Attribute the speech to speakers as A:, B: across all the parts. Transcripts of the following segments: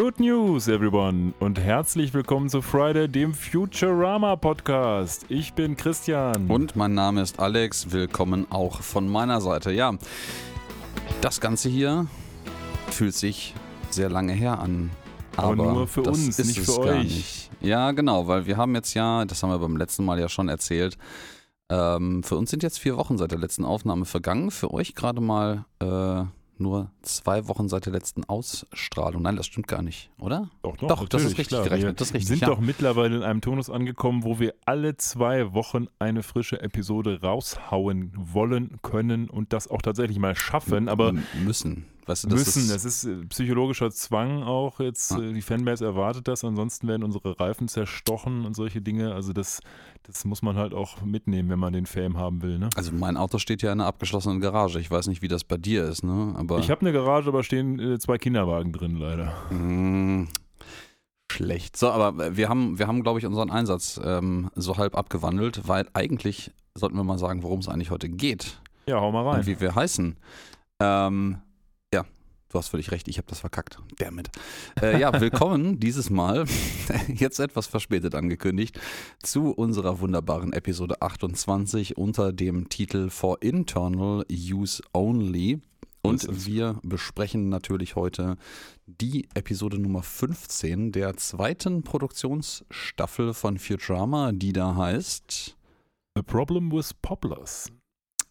A: Good News, everyone, und herzlich willkommen zu Friday, dem Futurama Podcast. Ich bin Christian.
B: Und mein Name ist Alex. Willkommen auch von meiner Seite. Ja, das Ganze hier fühlt sich sehr lange her an. Aber,
A: Aber nur für
B: das
A: uns,
B: ist
A: nicht für euch.
B: Nicht. Ja, genau, weil wir haben jetzt ja, das haben wir beim letzten Mal ja schon erzählt, ähm, für uns sind jetzt vier Wochen seit der letzten Aufnahme vergangen. Für euch gerade mal äh, nur zwei Wochen seit der letzten Ausstrahlung. Nein, das stimmt gar nicht, oder?
A: Doch, doch,
B: Doch, das ist richtig
A: klar.
B: gerechnet,
A: Wir
B: das ist richtig,
A: sind
B: ja.
A: doch mittlerweile in einem Tonus angekommen, wo wir alle zwei Wochen eine frische Episode raushauen wollen, können und das auch tatsächlich mal schaffen. Aber
B: müssen. Weißt du, das
A: müssen,
B: ist,
A: das ist äh, psychologischer Zwang auch jetzt.
B: Ja.
A: äh, Die Fanbase erwartet das, ansonsten werden unsere Reifen zerstochen und solche Dinge. Also das, das muss man halt auch mitnehmen, wenn man den Fame haben will. Ne?
B: Also mein Auto steht ja in einer abgeschlossenen Garage. Ich weiß nicht, wie das bei dir ist, ne? Aber
A: Ich habe eine Garage, aber stehen äh, zwei Kinderwagen drin leider.
B: Mm, Schlecht. So, aber wir haben, wir haben, glaube ich, unseren Einsatz ähm, so halb abgewandelt, weil eigentlich sollten wir mal sagen, worum es eigentlich heute geht
A: Ja, hau mal rein.
B: und wie wir heißen. Ähm, du hast völlig recht, ich habe das verkackt. Damit. Äh, ja, willkommen dieses Mal, jetzt etwas verspätet angekündigt, zu unserer wunderbaren Episode 28 unter dem Titel For Internal Use Only. Und wir besprechen natürlich heute die Episode Nummer 15 der zweiten Produktionsstaffel von Futurama, die da heißt
A: The Problem with Poplars.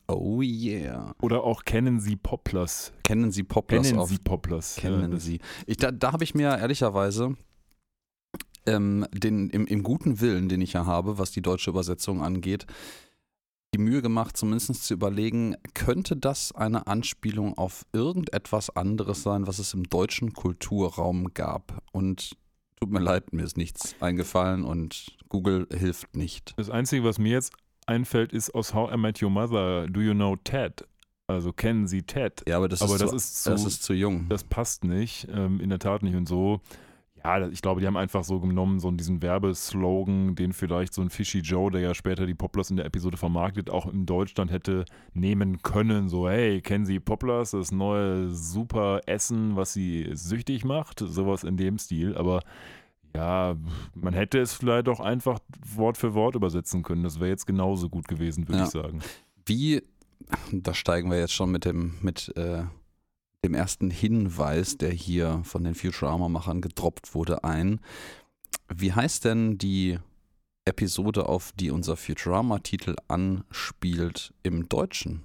B: Oh yeah.
A: Oder auch kennen Sie Poplars.
B: Kennen Sie Poplars
A: Kennen
B: auf
A: Sie Poplars.
B: kennen
A: Ja,
B: Sie. Ich, da da habe ich mir ehrlicherweise ähm, den, im, im guten Willen, den ich ja habe, was die deutsche Übersetzung angeht, die Mühe gemacht, zumindest zu überlegen, könnte das eine Anspielung auf irgendetwas anderes sein, was es im deutschen Kulturraum gab? Und tut mir leid, mir ist nichts eingefallen und Google hilft nicht.
A: Das Einzige, was mir jetzt einfällt, ist aus How I Met Your Mother, Do You Know Ted? Also kennen Sie Ted?
B: Ja, aber das,
A: aber
B: ist,
A: das
B: zu,
A: ist zu,
B: das ist zu jung.
A: das passt nicht, ähm, in der Tat nicht. Und so, ja, ich glaube, die haben einfach so genommen, so diesen Werbeslogan, den vielleicht so ein Fishy Joe, der ja später die Poplars in der Episode vermarktet, auch in Deutschland hätte nehmen können. So, hey, kennen Sie Poplars, das neue super Essen, was Sie süchtig macht? Sowas in dem Stil. Aber ja, man hätte es vielleicht auch einfach Wort für Wort übersetzen können. Das wäre jetzt genauso gut gewesen, würde
B: Ja.
A: ich sagen.
B: Wie, da steigen wir jetzt schon mit dem, mit äh, dem ersten Hinweis, der hier von den Futurama-Machern gedroppt wurde, ein. Wie heißt denn die Episode, auf die unser Futurama-Titel anspielt im Deutschen?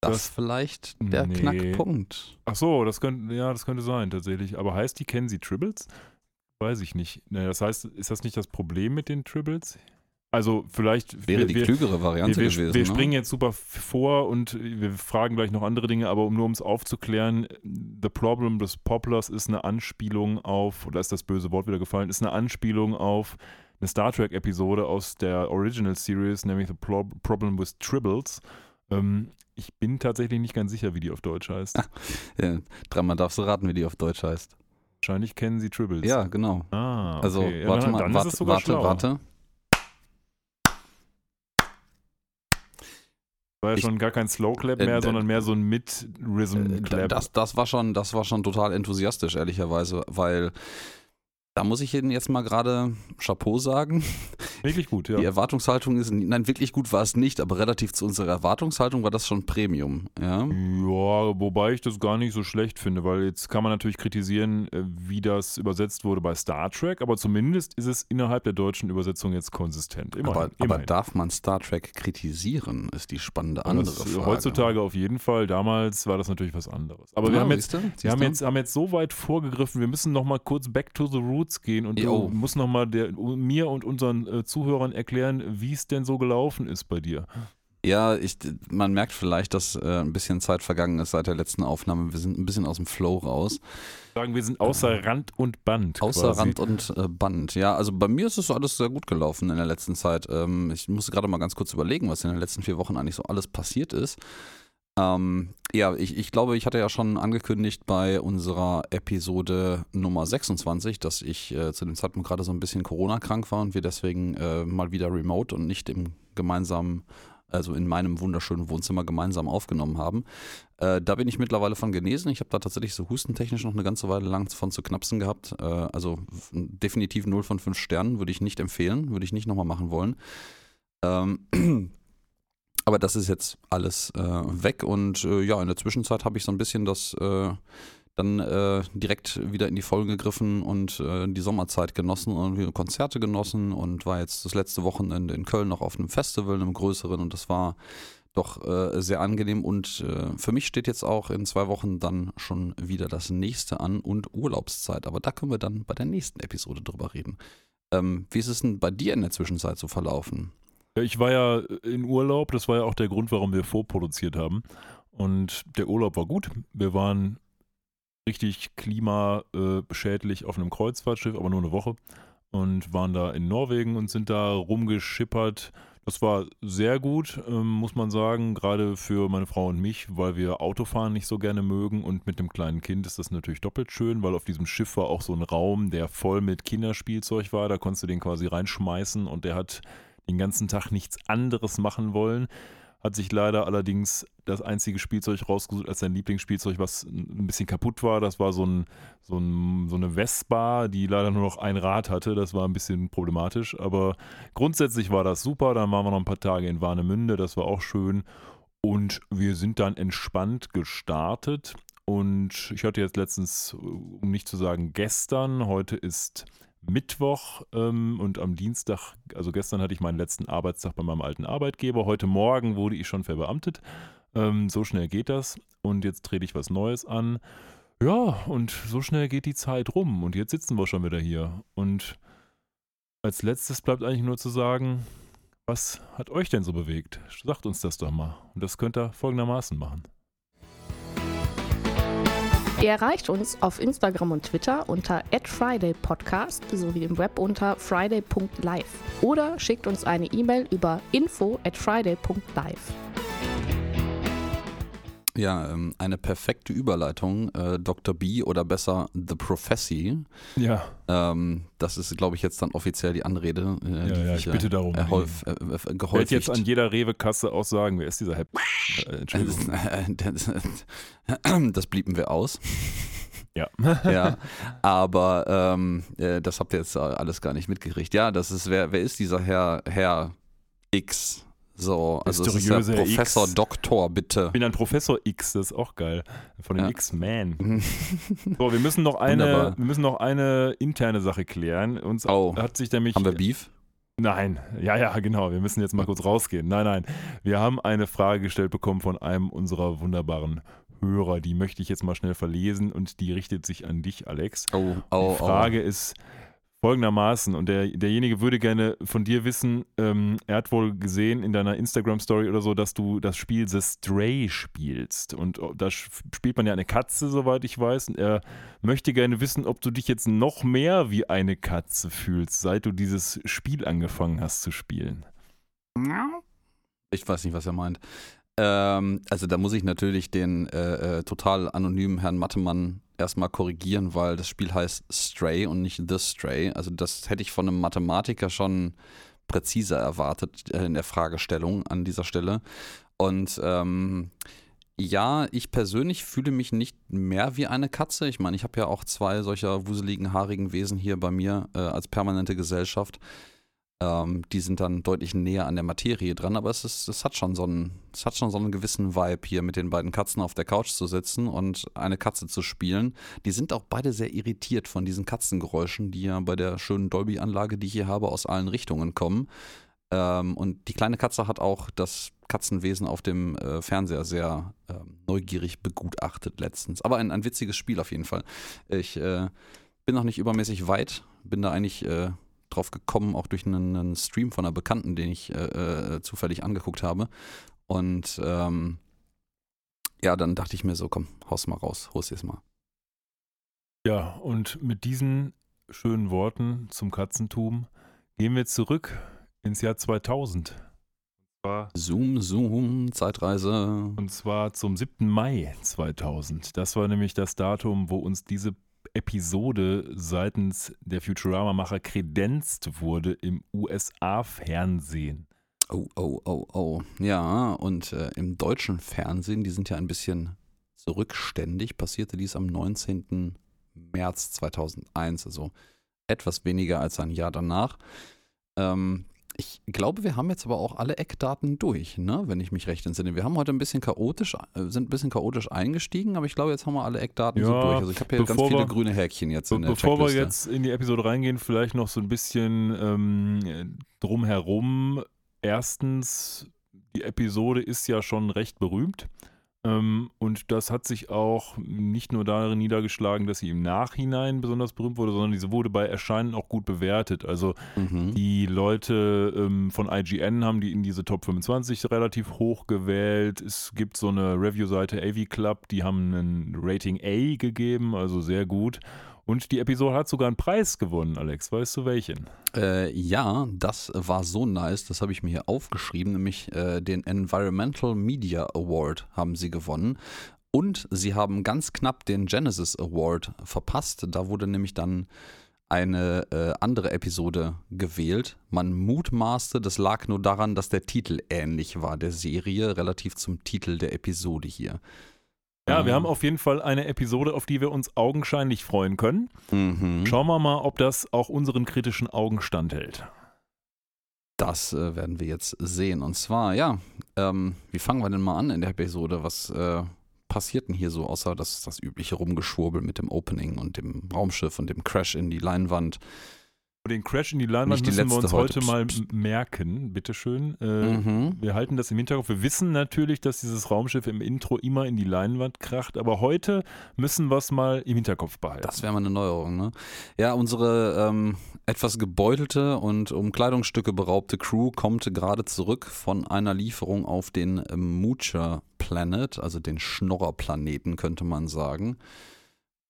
B: Das,
A: Das-
B: vielleicht der
A: Nee.
B: Knackpunkt.
A: Ach so, das könnte, ja, das könnte sein, tatsächlich. Aber heißt die, kennen Sie Tribbles? Weiß ich nicht. Das heißt, ist das nicht das Problem mit den Tribbles? Also, vielleicht.
B: Wäre
A: wir,
B: die
A: wir,
B: klügere
A: wir,
B: Variante
A: wir,
B: gewesen.
A: wir
B: ne?
A: springen jetzt super vor und wir fragen gleich noch andere Dinge, aber um nur um es aufzuklären, The Problem des Poplars ist eine Anspielung auf, oder ist das böse Wort wieder gefallen, ist eine Anspielung auf eine Star Trek-Episode aus der Original Series, nämlich The Pro Problem with Tribbles. Ähm, ich bin tatsächlich nicht ganz sicher, wie die auf Deutsch heißt.
B: Ja, dreimal darfst du raten, wie die auf Deutsch heißt.
A: Wahrscheinlich kennen sie Tribbles.
B: Ja, genau.
A: Ah, okay.
B: Also,
A: ja,
B: warte
A: dann,
B: mal,
A: dann
B: warte,
A: ist es sogar
B: warte,
A: schlau.
B: warte.
A: War ja
B: Ich-
A: schon gar kein Slow Clap
B: Äh,
A: mehr,
B: äh,
A: sondern mehr so ein Mid-Rhythm
B: Äh,
A: Clap.
B: Das, das, war schon, das war schon total enthusiastisch, ehrlicherweise, weil da muss ich Ihnen jetzt mal gerade Chapeau sagen.
A: Wirklich gut, ja.
B: Die Erwartungshaltung ist, nein, wirklich gut war es nicht, aber relativ zu unserer Erwartungshaltung war das schon Premium. Ja,
A: Ja, wobei ich das gar nicht so schlecht finde, weil jetzt kann man natürlich kritisieren, äh, wie das übersetzt wurde bei Star Trek, aber zumindest ist es innerhalb der deutschen Übersetzung jetzt konsistent. Immerhin.
B: aber, aber
A: immerhin.
B: darf man Star Trek kritisieren, ist die spannende andere Frage.
A: Heutzutage auf jeden Fall. Damals war das natürlich was anderes. Aber wir
B: Ja,
A: haben jetzt
B: siehste, siehste?
A: Wir haben jetzt, haben jetzt so weit vorgegriffen, wir müssen noch mal kurz back to the roots gehen und
B: Jo.
A: du musst noch mal der, mir und unseren äh, Zuhörern erklären, wie es denn so gelaufen ist bei dir.
B: Ja, ich, man merkt vielleicht, dass äh, ein bisschen Zeit vergangen ist seit der letzten Aufnahme. Wir sind ein bisschen aus dem Flow raus.
A: Sagen wir sind außer Rand und Band.
B: Außer
A: quasi.
B: Rand und äh, Band. Ja, also bei mir ist es alles sehr gut gelaufen in der letzten Zeit. Ähm, ich musste gerade mal ganz kurz überlegen, was in den letzten vier Wochen eigentlich so alles passiert ist. Ähm, ja, ich, ich glaube, ich hatte ja schon angekündigt bei unserer Episode Nummer 26, dass ich äh, zu dem Zeitpunkt gerade so ein bisschen Corona-krank war und wir deswegen äh, mal wieder remote und nicht im gemeinsamen also in meinem wunderschönen Wohnzimmer gemeinsam aufgenommen haben. Äh, da bin ich mittlerweile von genesen. Ich habe da tatsächlich so hustentechnisch noch eine ganze Weile lang von zu knapsen gehabt. Äh, also definitiv 0 von 5 Sternen würde ich nicht empfehlen, würde ich nicht nochmal machen wollen. Ähm, aber das ist jetzt alles äh, weg und äh, ja, in der Zwischenzeit habe ich so ein bisschen das äh, dann äh, direkt wieder in die Folge gegriffen und äh, die Sommerzeit genossen und Konzerte genossen und war jetzt das letzte Wochenende in Köln noch auf einem Festival, einem größeren und das war doch äh, sehr angenehm und äh, für mich steht jetzt auch in zwei Wochen dann schon wieder das nächste an und Urlaubszeit, aber da können wir dann bei der nächsten Episode drüber reden. Ähm, wie ist es denn bei dir in der Zwischenzeit so verlaufen?
A: Ich war ja in Urlaub, das war ja auch der Grund, warum wir vorproduziert haben. Und der Urlaub war gut. Wir waren richtig klimaschädlich auf einem Kreuzfahrtschiff, aber nur eine Woche. Und waren da in Norwegen und sind da rumgeschippert. Das war sehr gut, ähm, muss man sagen, gerade für meine Frau und mich, weil wir Autofahren nicht so gerne mögen. Und mit dem kleinen Kind ist das natürlich doppelt schön, weil auf diesem Schiff war auch so ein Raum, der voll mit Kinderspielzeug war. Da konntest du den quasi reinschmeißen und der hat den ganzen Tag nichts anderes machen wollen hat sich leider allerdings das einzige Spielzeug rausgesucht als sein Lieblingsspielzeug, was ein bisschen kaputt war. Das war so, ein, so, ein, so eine Vespa, die leider nur noch ein Rad hatte. Das war ein bisschen problematisch, aber grundsätzlich war das super. Dann waren wir noch ein paar Tage in Warnemünde, das war auch schön. Und wir sind dann entspannt gestartet. Und ich hatte jetzt letztens, um nicht zu sagen gestern, heute ist Mittwoch ähm, und am Dienstag, also gestern hatte ich meinen letzten Arbeitstag bei meinem alten Arbeitgeber. Heute Morgen wurde ich schon verbeamtet. Ähm, so schnell geht das. Und jetzt trete ich was Neues an. Ja, und so schnell geht die Zeit rum. Und jetzt sitzen wir schon wieder hier. Und als letztes bleibt eigentlich nur zu sagen, was hat euch denn so bewegt? Sagt uns das doch mal. Und das könnt ihr folgendermaßen machen.
C: Ihr erreicht uns auf Instagram und Twitter unter @fridaypodcast sowie im Web unter friday.live oder schickt uns eine E-Mail über info@friday.live.
B: Ja, ähm, eine perfekte Überleitung. Äh, Dr. B oder besser The Professy.
A: Ja.
B: Ähm, das ist, glaube ich, jetzt dann offiziell die Anrede.
A: Äh, ja, die ja, ich bitte darum.
B: Äh,
A: ich werde jetzt an jeder Rewe-Kasse auch sagen, wer ist dieser?
B: Äh, Entschuldigung. das blieben wir aus.
A: Ja.
B: ja. Aber ähm, äh, das habt ihr jetzt alles gar nicht mitgekriegt. Ja, das ist, wer, wer ist dieser Herr, Herr X? So, also es ist ja Professor X. Doktor, bitte.
A: Ich bin ein Professor X, das ist auch geil. Von den ja. X-Men. so, wir müssen noch eine, wir müssen noch eine interne Sache klären. Uns oh. hat sich nämlich.
B: Haben wir Beef?
A: Nein, ja, ja, genau. Wir müssen jetzt mal kurz rausgehen. Nein, nein. Wir haben eine Frage gestellt bekommen von einem unserer wunderbaren Hörer. Die möchte ich jetzt mal schnell verlesen und die richtet sich an dich, Alex.
B: Oh, oh,
A: die Frage oh. ist: folgendermaßen, und der, derjenige würde gerne von dir wissen, ähm, er hat wohl gesehen in deiner Instagram-Story oder so, dass du das Spiel The Stray spielst. Und oh, da spielt man ja eine Katze, soweit ich weiß. Und er möchte gerne wissen, ob du dich jetzt noch mehr wie eine Katze fühlst, seit du dieses Spiel angefangen hast zu spielen.
B: Ich weiß nicht, was er meint. Ähm, also da muss ich natürlich den äh, äh, total anonymen Herrn Mattemann erstmal korrigieren, weil das Spiel heißt Stray und nicht The Stray. Also das hätte ich von einem Mathematiker schon präziser erwartet äh, in der Fragestellung an dieser Stelle. Und ähm, ja, ich persönlich fühle mich nicht mehr wie eine Katze. Ich meine, ich habe ja auch zwei solcher wuseligen, haarigen Wesen hier bei mir äh, als permanente Gesellschaft. Ähm, die sind dann deutlich näher an der Materie dran, aber es, ist, es, hat schon so einen, es hat schon so einen gewissen Vibe, hier mit den beiden Katzen auf der Couch zu sitzen und eine Katze zu spielen. Die sind auch beide sehr irritiert von diesen Katzengeräuschen, die ja bei der schönen Dolby-Anlage, die ich hier habe, aus allen Richtungen kommen. Ähm, und die kleine Katze hat auch das Katzenwesen auf dem äh, Fernseher sehr äh, neugierig begutachtet letztens. Aber ein, ein witziges Spiel auf jeden Fall. Ich äh, bin noch nicht übermäßig weit, bin da eigentlich äh, drauf gekommen, auch durch einen, einen Stream von einer Bekannten, den ich äh, äh, zufällig angeguckt habe. Und ähm, ja, dann dachte ich mir so, komm, haus mal raus, haus jetzt mal.
A: Ja, und mit diesen schönen Worten zum Katzentum gehen wir zurück ins Jahr 2000.
B: Zoom, Zoom, Zeitreise.
A: Und zwar zum 7. Mai 2000. Das war nämlich das Datum, wo uns diese Episode seitens der Futurama-Macher kredenzt wurde im USA-Fernsehen.
B: Oh, oh, oh, oh. Ja, und äh, im deutschen Fernsehen, die sind ja ein bisschen zurückständig, passierte dies am 19. März 2001, also etwas weniger als ein Jahr danach. Ähm, ich glaube, wir haben jetzt aber auch alle Eckdaten durch, ne? wenn ich mich recht entsinne. Wir haben heute ein bisschen chaotisch, äh, sind ein bisschen chaotisch eingestiegen, aber ich glaube, jetzt haben wir alle Eckdaten
A: Ja,
B: so durch. Also ich habe hier ganz viele
A: wir-
B: grüne Häkchen jetzt in der
A: bevor wir
B: Checkliste.
A: jetzt in die Episode reingehen, vielleicht noch so ein bisschen ähm, drumherum. Erstens, die Episode ist ja schon recht berühmt. Ähm, und das hat sich auch nicht nur darin niedergeschlagen, dass sie im Nachhinein besonders berühmt wurde, sondern diese wurde bei Erscheinen auch gut bewertet. Also
B: Mhm.
A: die Leute ähm, von IGN haben die in diese Top 25 relativ hoch gewählt. Es gibt so eine Review-Seite AV Club, die haben ein Rating A gegeben, also sehr gut. Und die Episode hat sogar einen Preis gewonnen, Alex. Weißt du welchen?
B: Äh, ja, das war so nice, das habe ich mir hier aufgeschrieben, nämlich äh, den Environmental Media Award haben sie gewonnen. Und sie haben ganz knapp den Genesis Award verpasst. Da wurde nämlich dann eine äh, andere Episode gewählt. Man mutmaßte, das lag nur daran, dass der Titel ähnlich war der Serie, relativ zum Titel der Episode hier.
A: Ja, wir
B: Ähm,
A: haben auf jeden Fall eine Episode, auf die wir uns augenscheinlich freuen können.
B: Mhm.
A: Schauen wir mal, ob das auch unseren kritischen Augen standhält.
B: Das äh, werden wir jetzt sehen. Und zwar, ja, ähm, wie fangen wir denn mal an in der Episode? Was äh, passiert denn hier so, außer das, das übliche Rumgeschwurbel mit dem Opening und dem Raumschiff und dem Crash in die Leinwand?
A: Den Crash in die Leinwand müssen wir uns
B: heute.
A: heute mal merken, bitteschön. Äh,
B: Mhm.
A: Wir halten das im Hinterkopf. Wir wissen natürlich, dass dieses Raumschiff im Intro immer in die Leinwand kracht, aber heute müssen wir es mal im Hinterkopf behalten.
B: Das wäre mal eine Neuerung, ne? Ja, unsere ähm, etwas gebeutelte und um Kleidungsstücke beraubte Crew kommt gerade zurück von einer Lieferung auf den ähm, Moocher Planet, also den Schnorrerplaneten, könnte man sagen.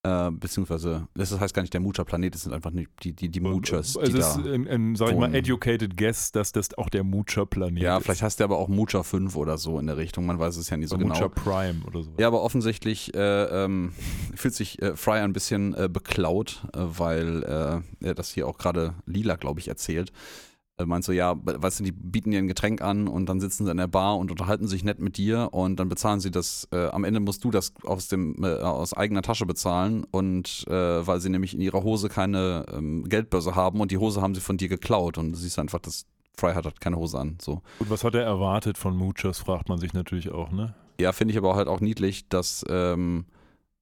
B: Äh, beziehungsweise, das heißt gar nicht der Moocher-Planet, es sind einfach die, die, die, die Moochers,
A: also es ist, ähm, ähm, sag ich mal, educated guess, dass das auch der Moocher-Planet
B: Ja,
A: ist.
B: vielleicht heißt der aber auch Moocher 5 oder so in der Richtung, man weiß es ja nicht so
A: Oder
B: genau.
A: Moocher Prime oder so.
B: Ja, aber offensichtlich äh, ähm, fühlt sich äh, Fry ein bisschen äh, beklaut, äh, weil äh, er das hier auch gerade Lila, glaube ich, erzählt. Er meint so, ja, weißt du, die bieten dir ein Getränk an und dann sitzen sie in der Bar und unterhalten sich nett mit dir und dann bezahlen sie das, äh, am Ende musst du das aus, dem, äh, aus eigener Tasche bezahlen und äh, weil sie nämlich in ihrer Hose keine ähm, Geldbörse haben und die Hose haben sie von dir geklaut und du siehst einfach, dass Fry hat keine Hose an, so.
A: Gut, was hat er erwartet von Moochers, fragt man sich natürlich auch, ne?
B: Ja, finde ich aber halt auch niedlich, dass ähm,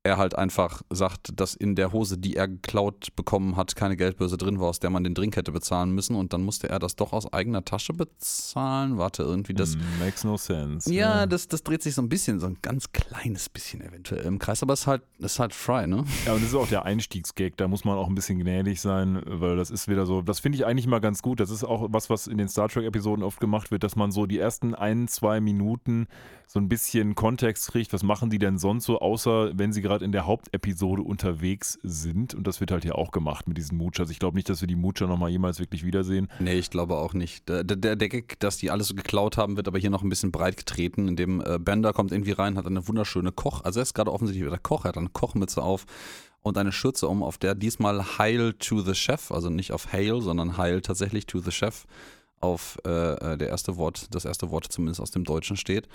B: er halt einfach sagt, dass in der Hose, die er geklaut bekommen hat, keine Geldbörse drin war, aus der man den Drink hätte bezahlen müssen. Und dann musste er das doch aus eigener Tasche bezahlen. Warte, irgendwie das.
A: Hm, makes no sense.
B: Ja, das, das dreht sich so ein bisschen, so ein ganz kleines bisschen eventuell im Kreis, aber es ist halt, es ist halt Fry, ne?
A: Ja, und das ist auch der Einstiegsgag, da muss man auch ein bisschen gnädig sein, weil das ist wieder so, das finde ich eigentlich mal ganz gut. Das ist auch was, was in den Star Trek-Episoden oft gemacht wird, dass man so die ersten ein, zwei Minuten so ein bisschen Kontext kriegt, was machen die denn sonst so, außer wenn sie gerade in der Hauptepisode unterwegs sind. Und das wird halt hier auch gemacht mit diesen Moochers. Ich glaube nicht, dass wir die Moocher nochmal jemals wirklich wiedersehen.
B: Nee, ich glaube auch nicht. Der, der, der Gag, dass die alles geklaut haben, wird aber hier noch ein bisschen breit getreten, indem äh, Bender kommt irgendwie rein, hat eine wunderschöne Koch, also er ist gerade offensichtlich wieder Koch, er hat eine Kochmütze auf und eine Schürze um, auf der diesmal Hail to the Chef, also nicht auf Hail, sondern Hail tatsächlich to the Chef auf äh, äh, der erste Wort, das erste Wort zumindest aus dem Deutschen steht.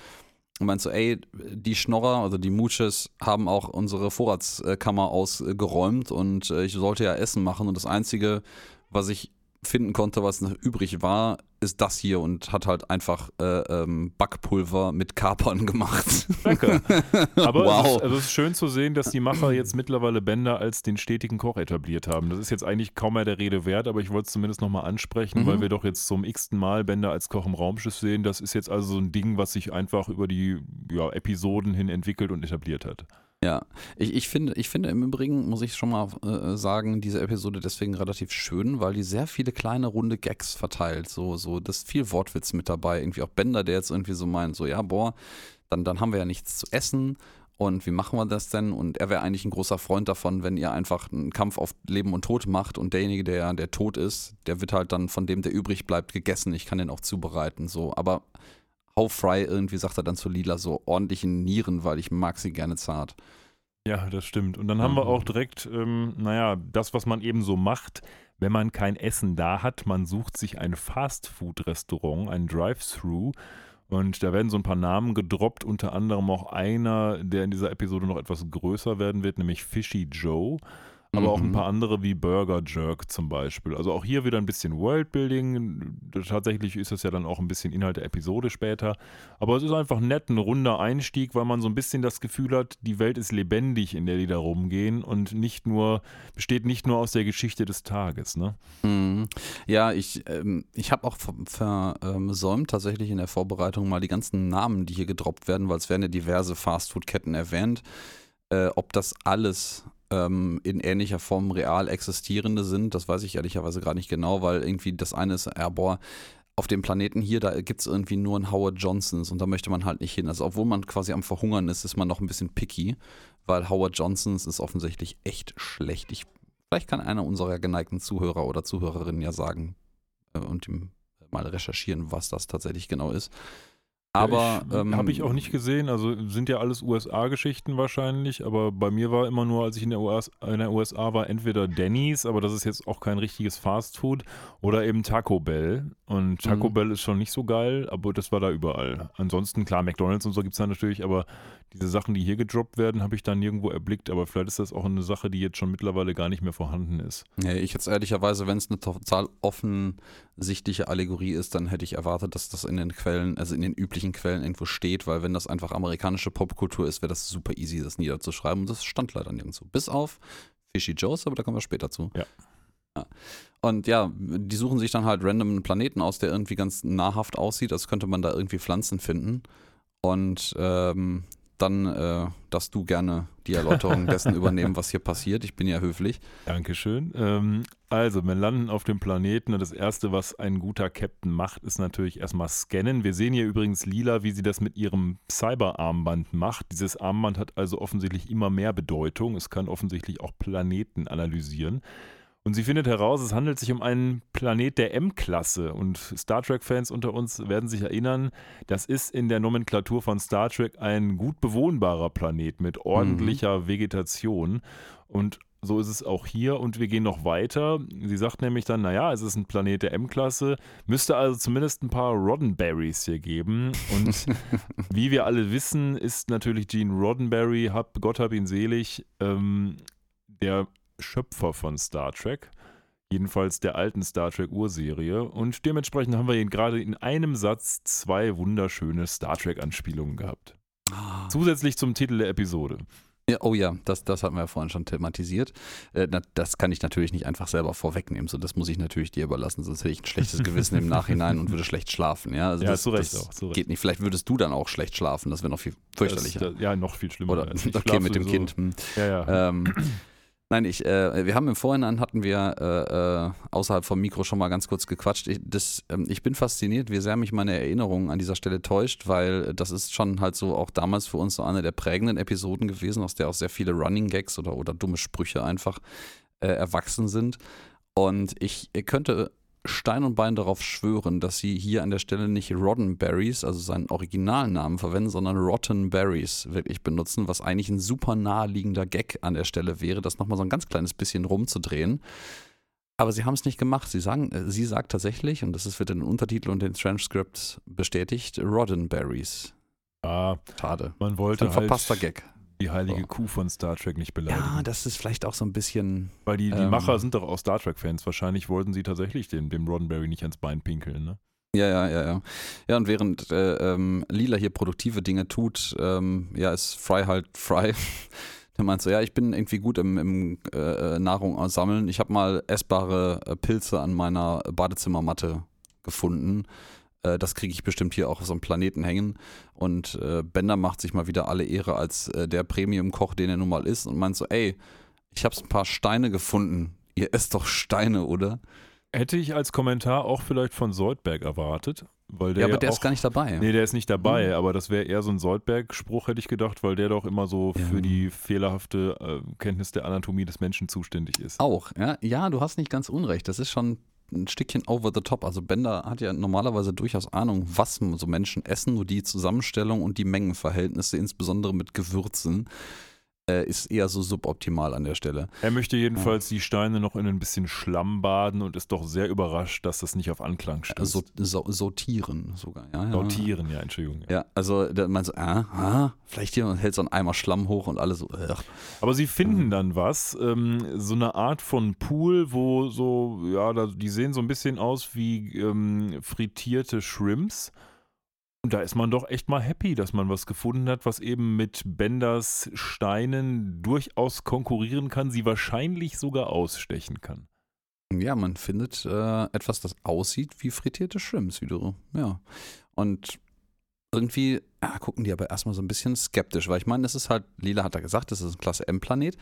B: Und meint so, ey, die Schnorrer, also die Mooches, haben auch unsere Vorratskammer ausgeräumt und äh, ich sollte ja Essen machen und das Einzige, was ich finden konnte, was noch übrig war, ist das hier und hat halt einfach äh, ähm, Backpulver mit Kapern gemacht.
A: Danke. Aber
B: Wow.
A: es, ist, also es ist schön zu sehen, dass die Macher jetzt mittlerweile Bender als den stetigen Koch etabliert haben. Das ist jetzt eigentlich kaum mehr der Rede wert, aber ich wollte es zumindest nochmal ansprechen,
B: Mhm.
A: weil wir doch jetzt zum x-ten Mal Bender als Koch im Raumschiff sehen. Das ist jetzt also so ein Ding, was sich einfach über die ja, Episoden hin entwickelt und etabliert hat.
B: Ja, ich, ich, finde, ich finde im Übrigen, muss ich schon mal äh, sagen, diese Episode deswegen relativ schön, weil die sehr viele kleine runde Gags verteilt. So, so, das ist viel Wortwitz mit dabei. Irgendwie auch Bender, der jetzt irgendwie so meint, so, ja, boah, dann, dann haben wir ja nichts zu essen. Und wie machen wir das denn? Und er wäre eigentlich ein großer Freund davon, wenn ihr einfach einen Kampf auf Leben und Tod macht und derjenige, der, der tot ist, der wird halt dann von dem, der übrig bleibt, gegessen. Ich kann den auch zubereiten. So, aber How Fry irgendwie sagt er dann zu Lila so ordentlichen Nieren, weil ich mag sie gerne zart.
A: Ja, das stimmt. Und dann haben wir
B: Mhm.
A: auch direkt, ähm, naja, das, was man eben so macht, wenn man kein Essen da hat, man sucht sich ein Fastfood-Restaurant, ein Drive-Thru. Und da werden so ein paar Namen gedroppt, unter anderem auch einer, der in dieser Episode noch etwas größer werden wird, nämlich Fishy Joe aber auch ein
B: Mhm.
A: paar andere wie Burger Jerk zum Beispiel. Also auch hier wieder ein bisschen Worldbuilding. Tatsächlich ist das ja dann auch ein bisschen Inhalt der Episode später. Aber es ist einfach nett, ein runder Einstieg, weil man so ein bisschen das Gefühl hat, die Welt ist lebendig, in der die da rumgehen und nicht nur, besteht nicht nur aus der Geschichte des Tages. Ne?
B: Mhm. Ja, ich, ähm, ich habe auch ver- versäumt, tatsächlich in der Vorbereitung mal die ganzen Namen, die hier gedroppt werden, weil es werden ja diverse Fastfood-Ketten erwähnt, äh, ob das alles ähm, in ähnlicher Form real existierende sind, das weiß ich ehrlicherweise gerade nicht genau, weil irgendwie das eine ist, ja, boah, auf dem Planeten hier, da gibt es irgendwie nur einen Howard Johnsons und da möchte man halt nicht hin. Also obwohl man quasi am Verhungern ist, ist man noch ein bisschen picky, weil Howard Johnsons ist offensichtlich echt schlecht. Ich, vielleicht kann einer unserer geneigten Zuhörer oder Zuhörerinnen ja sagen äh, und ihm mal recherchieren, was das tatsächlich genau ist. Aber ähm,
A: habe ich auch nicht gesehen. Also sind ja alles USA-Geschichten wahrscheinlich, aber bei mir war immer nur, als ich in der, US, in der USA war, entweder Denny's, aber das ist jetzt auch kein richtiges Fastfood, oder eben Taco Bell. Und Taco
B: Mhm.
A: Bell ist schon nicht so geil, aber das war da überall. Ansonsten, klar, McDonalds und so gibt es da natürlich, aber diese Sachen, die hier gedroppt werden, habe ich da nirgendwo erblickt. Aber vielleicht ist das auch eine Sache, die jetzt schon mittlerweile gar nicht mehr vorhanden ist.
B: Nee, ich jetzt ehrlicherweise, wenn es eine total offensichtliche Allegorie ist, dann hätte ich erwartet, dass das in den Quellen, also in den üblichen Quellen irgendwo steht, weil wenn das einfach amerikanische Popkultur ist, wäre das super easy, das niederzuschreiben und das stand leider nirgendwo. Bis auf Fishy Joes, aber da kommen wir später zu.
A: Ja.
B: Ja. Und ja, die suchen sich dann halt random einen Planeten aus, der irgendwie ganz nahrhaft aussieht, als könnte man da irgendwie Pflanzen finden. Und ähm, dann äh, darfst du gerne die Erläuterung dessen übernehmen, was hier passiert. Ich bin ja höflich.
A: Dankeschön. Ähm, also, wir landen auf dem Planeten und das Erste, was ein guter Captain macht, ist natürlich erstmal scannen. Wir sehen hier übrigens Lila, wie sie das mit ihrem Cyber-Armband macht. Dieses Armband hat also offensichtlich immer mehr Bedeutung. Es kann offensichtlich auch Planeten analysieren. Und sie findet heraus, es handelt sich um einen Planet der M-Klasse. Und Star Trek-Fans unter uns werden sich erinnern, das ist in der Nomenklatur von Star Trek ein gut bewohnbarer Planet mit ordentlicher Vegetation. Und so ist es auch hier und wir gehen noch weiter. Sie sagt nämlich dann, naja, es ist ein Planet der M-Klasse, müsste also zumindest ein paar Roddenberries hier geben. Und wie wir alle wissen, ist natürlich Gene Roddenberry, hab, Gott hab ihn selig, ähm, der Schöpfer von Star Trek. Jedenfalls der alten Star Trek Urserie. Und dementsprechend haben wir ihn gerade in einem Satz zwei wunderschöne Star Trek-Anspielungen gehabt. Zusätzlich zum Titel der Episode.
B: Ja, oh ja, das, das hatten wir ja vorhin schon thematisiert. Äh, das kann ich natürlich nicht einfach selber vorwegnehmen. So, das muss ich natürlich dir überlassen, sonst hätte ich ein schlechtes Gewissen im Nachhinein und würde schlecht schlafen. Ja, also
A: Ja,
B: das,
A: zu Recht
B: das
A: auch, zu Recht.
B: geht nicht. Vielleicht würdest du dann auch schlecht schlafen. Das wäre noch viel fürchterlicher.
A: Das, das, ja, noch viel schlimmer.
B: Oder okay mit dem. Kind. Hm.
A: Ja, ja.
B: Ähm, nein, ich, äh, wir haben im Vorhinein hatten wir äh, äh, außerhalb vom Mikro schon mal ganz kurz gequatscht. Ich, das, ähm, ich bin fasziniert, wie sehr mich meine Erinnerung an dieser Stelle täuscht, weil das ist schon halt so auch damals für uns so eine der prägenden Episoden gewesen, aus der auch sehr viele Running Gags oder, oder dumme Sprüche einfach äh, erwachsen sind. Und ich könnte Stein und Bein darauf schwören, dass sie hier an der Stelle nicht Roddenberries, also seinen Originalnamen verwenden, sondern Rotten Berries wirklich benutzen, was eigentlich ein super naheliegender Gag an der Stelle wäre, das nochmal so ein ganz kleines bisschen rumzudrehen. Aber sie haben es nicht gemacht. Sie sagen, äh, sie sagt tatsächlich, und das ist wird in den Untertiteln und den Transcripts bestätigt, Roddenberries.
A: Ah,
B: Schade.
A: man
B: Ein
A: wollte halt
B: verpasster Gag.
A: Die heilige
B: So.
A: Kuh von Star Trek nicht beleidigen.
B: Ja, das ist vielleicht auch so ein bisschen.
A: Weil die, die
B: ähm,
A: Macher sind doch auch Star Trek-Fans. Wahrscheinlich wollten sie tatsächlich dem, dem Roddenberry nicht ans Bein pinkeln. Ne?
B: Ja, ja, ja, ja. Ja, und während äh, ähm, Lila hier produktive Dinge tut, ähm, ja, ist Fry halt Fry. Der meint so, ja, ich bin irgendwie gut im, im äh, Nahrung sammeln. Ich habe mal essbare äh, Pilze an meiner Badezimmermatte gefunden. Äh, das kriege ich bestimmt hier auch auf so einem Planeten hängen. Und äh, Bender macht sich mal wieder alle Ehre als äh, der Premium-Koch, den er nun mal ist und meint so, ey, ich habe ein paar Steine gefunden. Ihr esst doch Steine, oder?
A: Hätte ich als Kommentar auch vielleicht von Soldberg erwartet. Weil der
B: ja, aber
A: ja
B: der
A: auch,
B: ist gar nicht dabei.
A: Nee, der ist nicht dabei,
B: Mhm.
A: aber das wäre eher so ein Soldberg-Spruch, hätte ich gedacht, weil der doch immer so
B: Ja.
A: für die fehlerhafte äh, Kenntnis der Anatomie des Menschen zuständig ist.
B: Auch, ja. Ja, du hast nicht ganz unrecht. Das ist schon ein Stückchen over the top. Also Bender hat ja normalerweise durchaus Ahnung, was so Menschen essen, nur die Zusammenstellung und die Mengenverhältnisse, insbesondere mit Gewürzen, ist eher so suboptimal an der Stelle.
A: Er möchte jedenfalls die Steine noch in ein bisschen Schlamm baden und ist doch sehr überrascht, dass das nicht auf Anklang stößt.
B: So, so, sortieren sogar, ja. ja.
A: Sortieren, ja, Entschuldigung.
B: Ja, also da man so, ah, ah, vielleicht hier und hält so einen Eimer Schlamm hoch und alle so, ugh.
A: Aber sie
B: Mhm.
A: finden dann was, ähm, so eine Art von Pool, wo so, ja, die sehen so ein bisschen aus wie ähm, frittierte Shrimps. Und da ist man doch echt mal happy, dass man was gefunden hat, was eben mit Benders Steinen durchaus konkurrieren kann, sie wahrscheinlich sogar ausstechen kann.
B: Ja, man findet äh, etwas, das aussieht wie frittierte Shrimps, wie du, ja. Und irgendwie ja, gucken die aber erstmal so ein bisschen skeptisch, weil ich meine, es ist halt, Lila hat da gesagt, es ist ein Klasse M-Planet,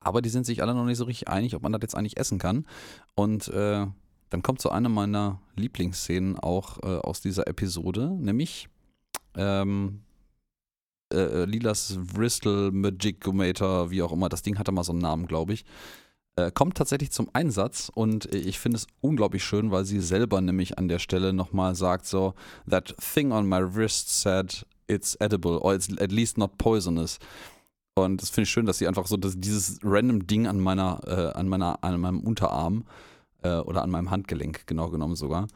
B: aber die sind sich alle noch nicht so richtig einig, ob man das jetzt eigentlich essen kann. Und äh, dann kommt so eine meiner Lieblingsszenen auch äh, aus dieser Episode, nämlich ähm, äh, äh, Lilas Bristol Magicomator, wie auch immer, das Ding hatte mal so einen Namen, glaube ich äh, kommt tatsächlich zum Einsatz und äh, ich finde es unglaublich schön, weil sie selber nämlich an der Stelle nochmal sagt so, that thing on my wrist said it's edible or it's at least not poisonous. Und das finde ich schön, dass sie einfach so dass dieses random Ding an meiner, äh, an meiner, an meinem Unterarm äh, oder an meinem Handgelenk genau genommen sogar,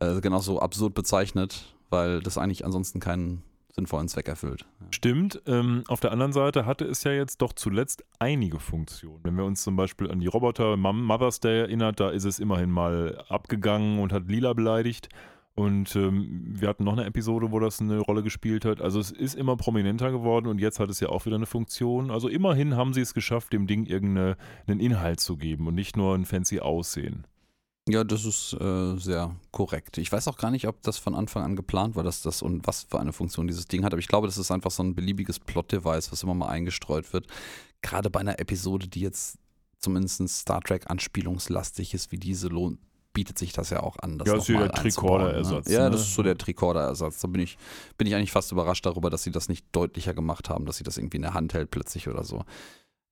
B: äh, genauso absurd bezeichnet, weil das eigentlich ansonsten keinen sinnvollen Zweck erfüllt.
A: Stimmt. Ähm, auf der anderen Seite hatte es ja jetzt doch zuletzt einige Funktionen. Wenn wir uns zum Beispiel an die Roboter Mother's Day erinnert, da ist es immerhin mal abgegangen und hat Lila beleidigt. Und ähm, wir hatten noch eine Episode, wo das eine Rolle gespielt hat. Also es ist immer prominenter geworden und jetzt hat es ja auch wieder eine Funktion. Also immerhin haben sie es geschafft, dem Ding irgendeinen Inhalt zu geben und nicht nur ein fancy Aussehen.
B: Ja, das ist äh, sehr korrekt. Ich weiß auch gar nicht, ob das von Anfang an geplant war, dass das und was für eine Funktion dieses Ding hat, aber ich glaube, das ist einfach so ein beliebiges Plot-Device, was immer mal eingestreut wird. Gerade bei einer Episode, die jetzt zumindest Star Trek anspielungslastig ist, wie diese, lohnt, bietet sich das ja auch an. Das
A: Ja,
B: noch
A: ist ja der Tricorder-Ersatz,
B: Ne? Ja,
A: ne?
B: das ist so der Tricorder-Ersatz. Da bin ich, bin ich eigentlich fast überrascht darüber, dass sie das nicht deutlicher gemacht haben, dass sie das irgendwie in der Hand hält plötzlich oder so.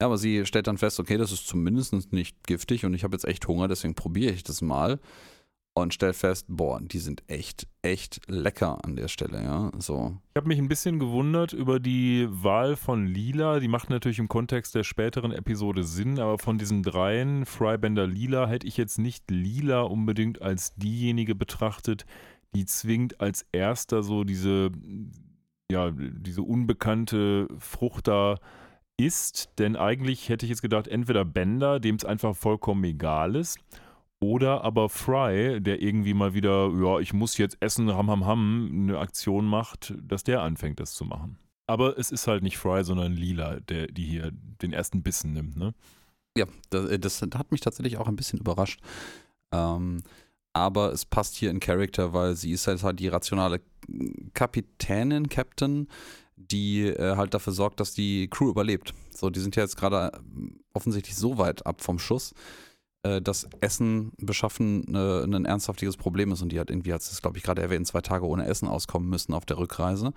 B: Ja, aber sie stellt dann fest, okay, das ist zumindest nicht giftig und ich habe jetzt echt Hunger, deswegen probiere ich das mal und stellt fest, boah, die sind echt, echt lecker an der Stelle, ja. So.
A: Ich habe mich ein bisschen gewundert über die Wahl von Lila. Die macht natürlich im Kontext der späteren Episode Sinn, aber von diesen dreien, Frybender Lila, hätte ich jetzt nicht Lila unbedingt als diejenige betrachtet, die zwingend als erster so diese, ja, diese unbekannte Frucht da ist. Denn eigentlich hätte ich jetzt gedacht, entweder Bender, dem es einfach vollkommen egal ist, oder aber Fry, der irgendwie mal wieder, ja, ich muss jetzt essen, ham, ham, ham, eine Aktion macht, dass der anfängt, das zu machen. Aber es ist halt nicht Fry, sondern Lila, der, die hier den ersten Bissen nimmt, ne?
B: Ja, das, das hat mich tatsächlich auch ein bisschen überrascht. Ähm, aber es passt hier in Charakter, weil sie ist halt, halt die rationale Kapitänin, Captain, die äh, halt dafür sorgt, dass die Crew überlebt. So, die sind ja jetzt gerade äh, offensichtlich so weit ab vom Schuss, äh, dass Essen beschaffen äh, ein ernsthaftiges Problem ist und die hat irgendwie, hat es glaube ich gerade erwähnt, zwei Tage ohne Essen auskommen müssen auf der Rückreise.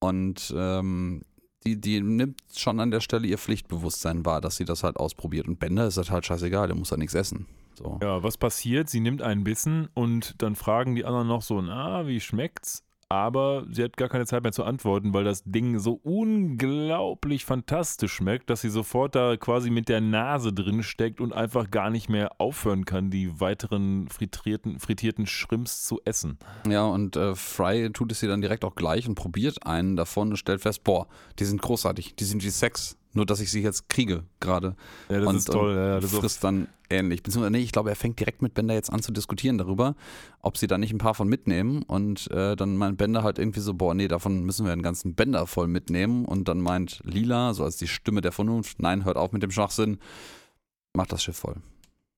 B: Und ähm, die, die nimmt schon an der Stelle ihr Pflichtbewusstsein wahr, dass sie das halt ausprobiert. Und Bender ist das halt scheißegal, der muss ja nichts essen. So.
A: Ja, was passiert? Sie nimmt einen Bissen und dann fragen die anderen noch so, na, wie schmeckt's? Aber sie hat gar keine Zeit mehr zu antworten, weil das Ding so unglaublich fantastisch schmeckt, dass sie sofort da quasi mit der Nase drin steckt und einfach gar nicht mehr aufhören kann, die weiteren frittierten, frittierten Shrimps zu essen.
B: Ja, und äh, Fry tut es ihr dann direkt auch gleich und probiert einen davon und stellt fest, boah, die sind großartig, die sind wie Sex. Nur, dass ich sie jetzt kriege gerade.
A: Ja, das
B: und,
A: ist toll. Ja, das
B: frisst dann ähnlich. Beziehungsweise, nee, ich glaube, er fängt direkt mit Bender jetzt an zu diskutieren darüber, ob sie da nicht ein paar von mitnehmen. Und äh, dann meint Bender halt irgendwie so, boah, nee, davon müssen wir einen ganzen Bender voll mitnehmen. Und dann meint Lila, so als die Stimme der Vernunft, nein, hört auf mit dem Schwachsinn, macht das Schiff voll.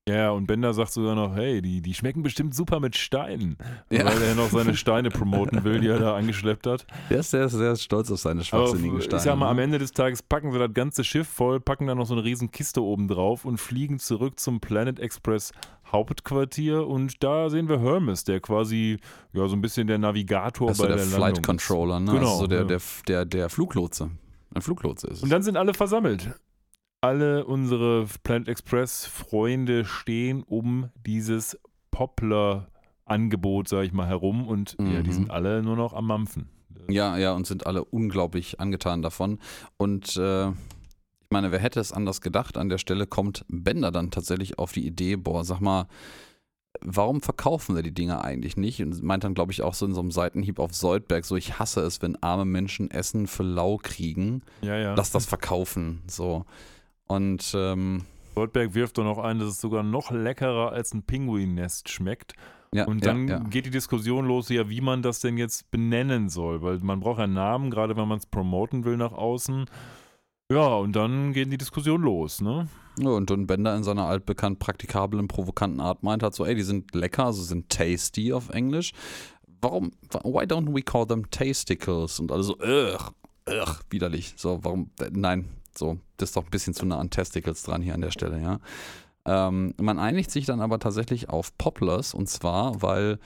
A: Ja, und Bender sagt sogar noch, hey, die, die schmecken bestimmt super mit Steinen.
B: Ja.
A: Weil er noch seine Steine promoten will, die er da angeschleppt hat.
B: Der ist sehr, sehr stolz auf seine schwachsinnigen Steine.
A: ich sag mal, am
B: ne?
A: Ende des Tages packen sie das ganze Schiff voll, packen da noch so eine riesen Kiste oben drauf und fliegen zurück zum Planet Express Hauptquartier und da sehen wir Hermes, der quasi ja so ein bisschen der Navigator
B: ist
A: bei
B: der,
A: der
B: Flight
A: Landung.
B: Controller, ne?
A: Genau,
B: also so der,
A: ja.
B: der, der, der Fluglotse. Ein Fluglotse ist es.
A: Und dann sind alle versammelt. Alle unsere Planet Express Freunde stehen um dieses Poplar Angebot, sag ich mal, herum und ja, die
B: Mhm.
A: sind alle nur noch am Mampfen.
B: Ja, ja, und sind alle unglaublich angetan davon. Und äh, ich Ich meine, wer hätte es anders gedacht? An der Stelle kommt Bender dann tatsächlich auf die Idee, boah, sag mal, warum verkaufen wir die Dinger eigentlich nicht? Und meint dann, glaube ich, auch so in so einem Seitenhieb auf Soldberg, so ich hasse es, wenn arme Menschen Essen für lau kriegen.
A: Ja, ja.
B: Lass das verkaufen. So. Und ähm,
A: Goldberg wirft doch noch ein, dass es sogar noch leckerer als ein Pinguinnest schmeckt.
B: ja,
A: Und dann
B: ja, ja.
A: geht die Diskussion los, ja, wie man das denn jetzt benennen soll, weil man braucht einen Namen, gerade wenn man es promoten will nach außen. Ja, und dann geht die Diskussion los, ne?
B: Ja, und dann Bender in seiner altbekannt praktikablen, provokanten Art meint hat so, ey, die sind lecker, also sind tasty auf Englisch. Warum, why don't we call them tasticles? Und alle so, ugh, ugh, widerlich. So, warum, äh, nein, so, das ist doch ein bisschen zu nah an Testicles dran hier an der Stelle, ja. Ähm, man einigt sich dann aber tatsächlich auf Poplars und zwar, weil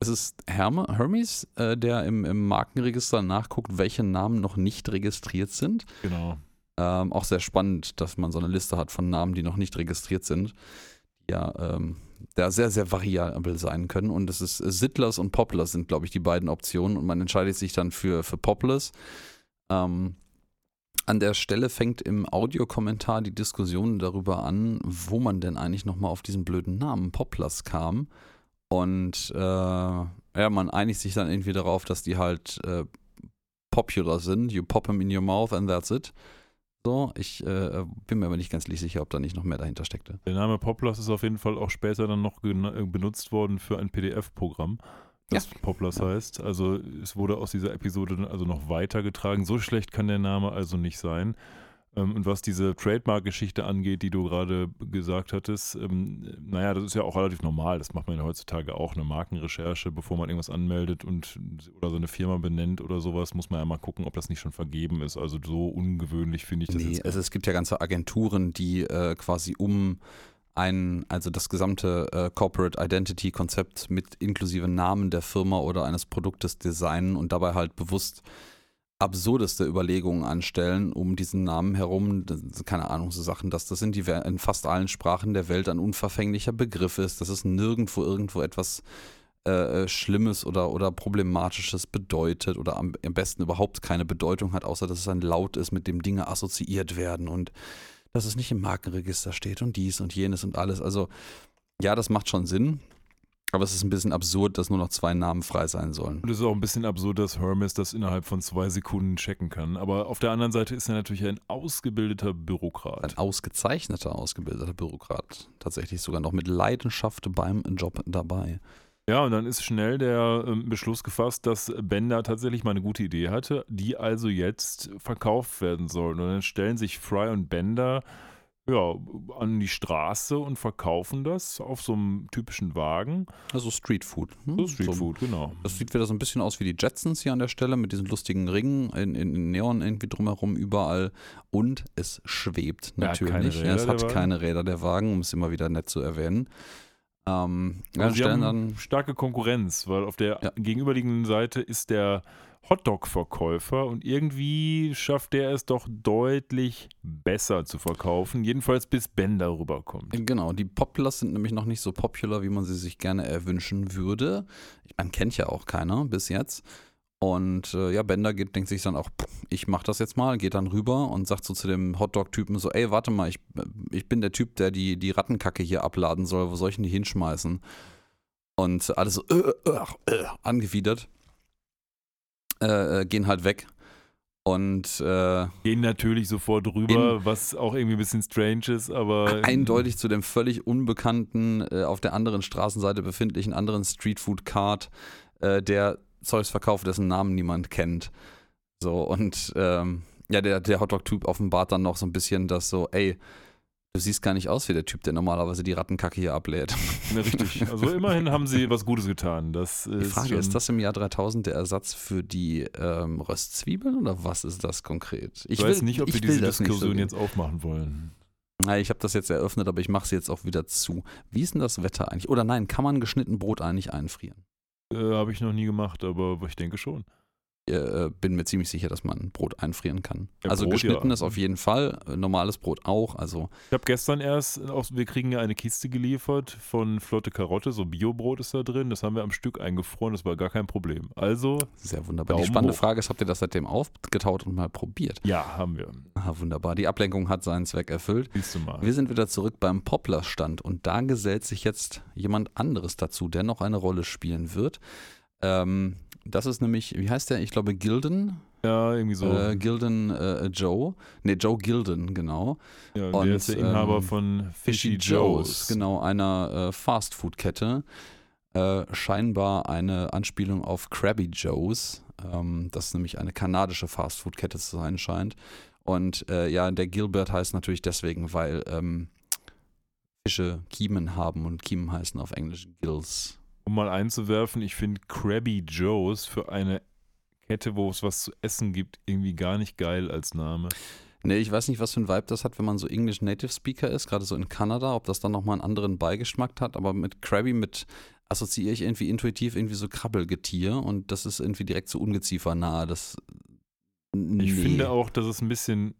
B: es ist Herme, Hermes, äh, der im, im Markenregister nachguckt, welche Namen noch nicht registriert sind.
A: Genau.
B: Ähm, auch sehr spannend, dass man so eine Liste hat von Namen, die noch nicht registriert sind, ja ähm, da sehr, sehr variabel sein können. Und es ist Sittlers und Poplars sind, glaube ich, die beiden Optionen. Und man entscheidet sich dann für, für Poplars. Ähm, an der Stelle fängt im Audiokommentar die Diskussion darüber an, wo man denn eigentlich nochmal auf diesen blöden Namen Poplars kam. Und äh, ja, man einigt sich dann irgendwie darauf, dass die halt äh, popular sind. You pop them in your mouth and that's it. So, ich äh, bin mir aber nicht ganz sicher, ob da nicht noch mehr dahinter steckte.
A: Der Name Poplars ist auf jeden Fall auch später dann noch äh, benutzt worden für ein PDF-Programm, das Poplars
B: Ja.
A: heißt. Also es wurde aus dieser Episode dann also noch weitergetragen. So schlecht kann der Name also nicht sein. Ähm, Und was diese Trademark-Geschichte angeht, die du gerade gesagt hattest, ähm, naja, das ist ja auch relativ normal. Das macht man ja heutzutage auch, eine Markenrecherche, bevor man irgendwas anmeldet und oder so eine Firma benennt oder sowas, muss man ja mal gucken, ob das nicht schon vergeben ist. Also so ungewöhnlich finde ich das
B: Nee,
A: jetzt.
B: also es gibt ja ganze Agenturen, die äh, quasi um ein, also das gesamte äh, Corporate Identity Konzept mit inklusive Namen der Firma oder eines Produktes designen und dabei halt bewusst absurdeste Überlegungen anstellen, um diesen Namen herum, keine Ahnung, so Sachen, dass das in, die, in fast allen Sprachen der Welt ein unverfänglicher Begriff ist, dass es nirgendwo irgendwo etwas äh, Schlimmes oder, oder Problematisches bedeutet oder am, am besten überhaupt keine Bedeutung hat, außer dass es ein Laut ist, mit dem Dinge assoziiert werden und dass es nicht im Markenregister steht und dies und jenes und alles. Also ja, das macht schon Sinn, aber es ist ein bisschen absurd, dass nur noch zwei Namen frei sein sollen.
A: Und es ist auch ein bisschen absurd, dass Hermes das innerhalb von zwei Sekunden checken kann. Aber auf der anderen Seite ist er natürlich ein ausgebildeter Bürokrat.
B: Ein ausgezeichneter, ausgebildeter Bürokrat. Tatsächlich sogar noch mit Leidenschaft beim Job dabei.
A: Ja, und dann ist schnell der ähm, Beschluss gefasst, dass Bender tatsächlich mal eine gute Idee hatte, die also jetzt verkauft werden sollen. Und dann stellen sich Fry und Bender ja, an die Straße und verkaufen das auf so einem typischen Wagen.
B: Also Streetfood. hm?
A: So Streetfood, genau.
B: Das sieht wieder so ein bisschen aus wie die Jetsons hier an der Stelle mit diesen lustigen Ringen in, in, Neon irgendwie drumherum überall. Und es schwebt natürlich. Ja,
A: Räder,
B: es hat keine Räder der Wagen, um es immer wieder nett zu erwähnen. Ähm,
A: Also sie haben
B: dann
A: starke Konkurrenz, weil auf der
B: Ja.
A: gegenüberliegenden Seite ist der Hotdog-Verkäufer und irgendwie schafft der es doch deutlich besser zu verkaufen. Jedenfalls bis Bender rüberkommt.
B: Genau, die Populars sind nämlich noch nicht so popular, wie man sie sich gerne erwünschen würde. Man kennt ja auch keiner bis jetzt. Und äh, ja, Bender geht, denkt sich dann auch, pff, ich mach das jetzt mal, geht dann rüber und sagt so zu dem Hotdog-Typen so, ey, warte mal, ich, ich bin der Typ, der die, die Rattenkacke hier abladen soll, wo soll ich denn die hinschmeißen? Und alle so, äh, äh, äh, angewidert, äh, äh, gehen halt weg. Und äh,
A: Gehen natürlich sofort rüber, was auch irgendwie ein bisschen strange ist, aber.
B: eindeutig zu dem völlig unbekannten, äh, auf der anderen Straßenseite befindlichen anderen Streetfood-Cart, äh, der Zeugs verkauft, dessen Namen niemand kennt. So, und ähm, ja, der, der Hotdog-Typ offenbart dann noch so ein bisschen das so, ey, du siehst gar nicht aus wie der Typ, der normalerweise die Rattenkacke hier ablädt.
A: Ja, richtig. Also immerhin haben sie was Gutes getan. Das
B: Die Frage ist, ist das im Jahr 3000 der Ersatz für die ähm, Röstzwiebeln oder was ist das konkret?
A: Ich weiß nicht, ob wir diese
B: will
A: Diskussion
B: so
A: jetzt aufmachen wollen.
B: Na, ich habe das jetzt eröffnet, aber ich mache sie jetzt auch wieder zu. Wie ist denn das Wetter eigentlich? Oder nein, kann man geschnitten Brot eigentlich einfrieren?
A: Äh, Habe ich noch nie gemacht, aber ich denke schon.
B: Äh, bin mir ziemlich sicher, dass man Brot einfrieren kann.
A: Ja,
B: also
A: Brot,
B: geschnittenes
A: ja.
B: auf jeden Fall, äh, normales Brot auch. Also
A: Ich habe gestern erst, auch, wir kriegen ja eine Kiste geliefert von Flotte Karotte, so Biobrot ist da drin. Das haben wir am Stück eingefroren, das war gar kein Problem. Also,
B: sehr wunderbar. Die
A: Daumen
B: spannende
A: hoch.
B: Frage ist, habt ihr das seitdem aufgetaut und mal probiert?
A: ja, haben wir.
B: Ah, wunderbar. Die Ablenkung hat seinen Zweck erfüllt.
A: Siehst du mal.
B: Wir sind wieder zurück beim Poplar-Stand und da gesellt sich jetzt jemand anderes dazu, der noch eine Rolle spielen wird. Ähm, das ist nämlich, wie heißt der? Ich glaube Gilden.
A: Ja, irgendwie so.
B: Äh, Gilden äh, Joe. Ne, Joe Gilden, genau.
A: ja,
B: und,
A: der ist der Inhaber
B: ähm,
A: von Fishy Joe's.
B: Genau, einer äh, Fastfood-Kette. Äh, scheinbar eine Anspielung auf Krabby Joe's, ähm, das nämlich eine kanadische Fastfood-Kette zu sein scheint. Und äh, ja, der Gilbert heißt natürlich deswegen, weil ähm, Fische Kiemen haben und Kiemen heißen auf Englisch Gills.
A: Um mal einzuwerfen, ich finde Krabby Joe's für eine Kette, wo es was zu essen gibt, irgendwie gar nicht geil als Name.
B: Nee, ich weiß nicht, was für ein Vibe das hat, wenn man so English Native Speaker ist, gerade so in Kanada, ob das dann nochmal einen anderen Beigeschmack hat, aber mit Krabby mit assoziiere ich irgendwie intuitiv irgendwie so Krabbelgetier und das ist irgendwie direkt so ungeziefernahe. Das nee.
A: Ich finde auch, dass es ein bisschen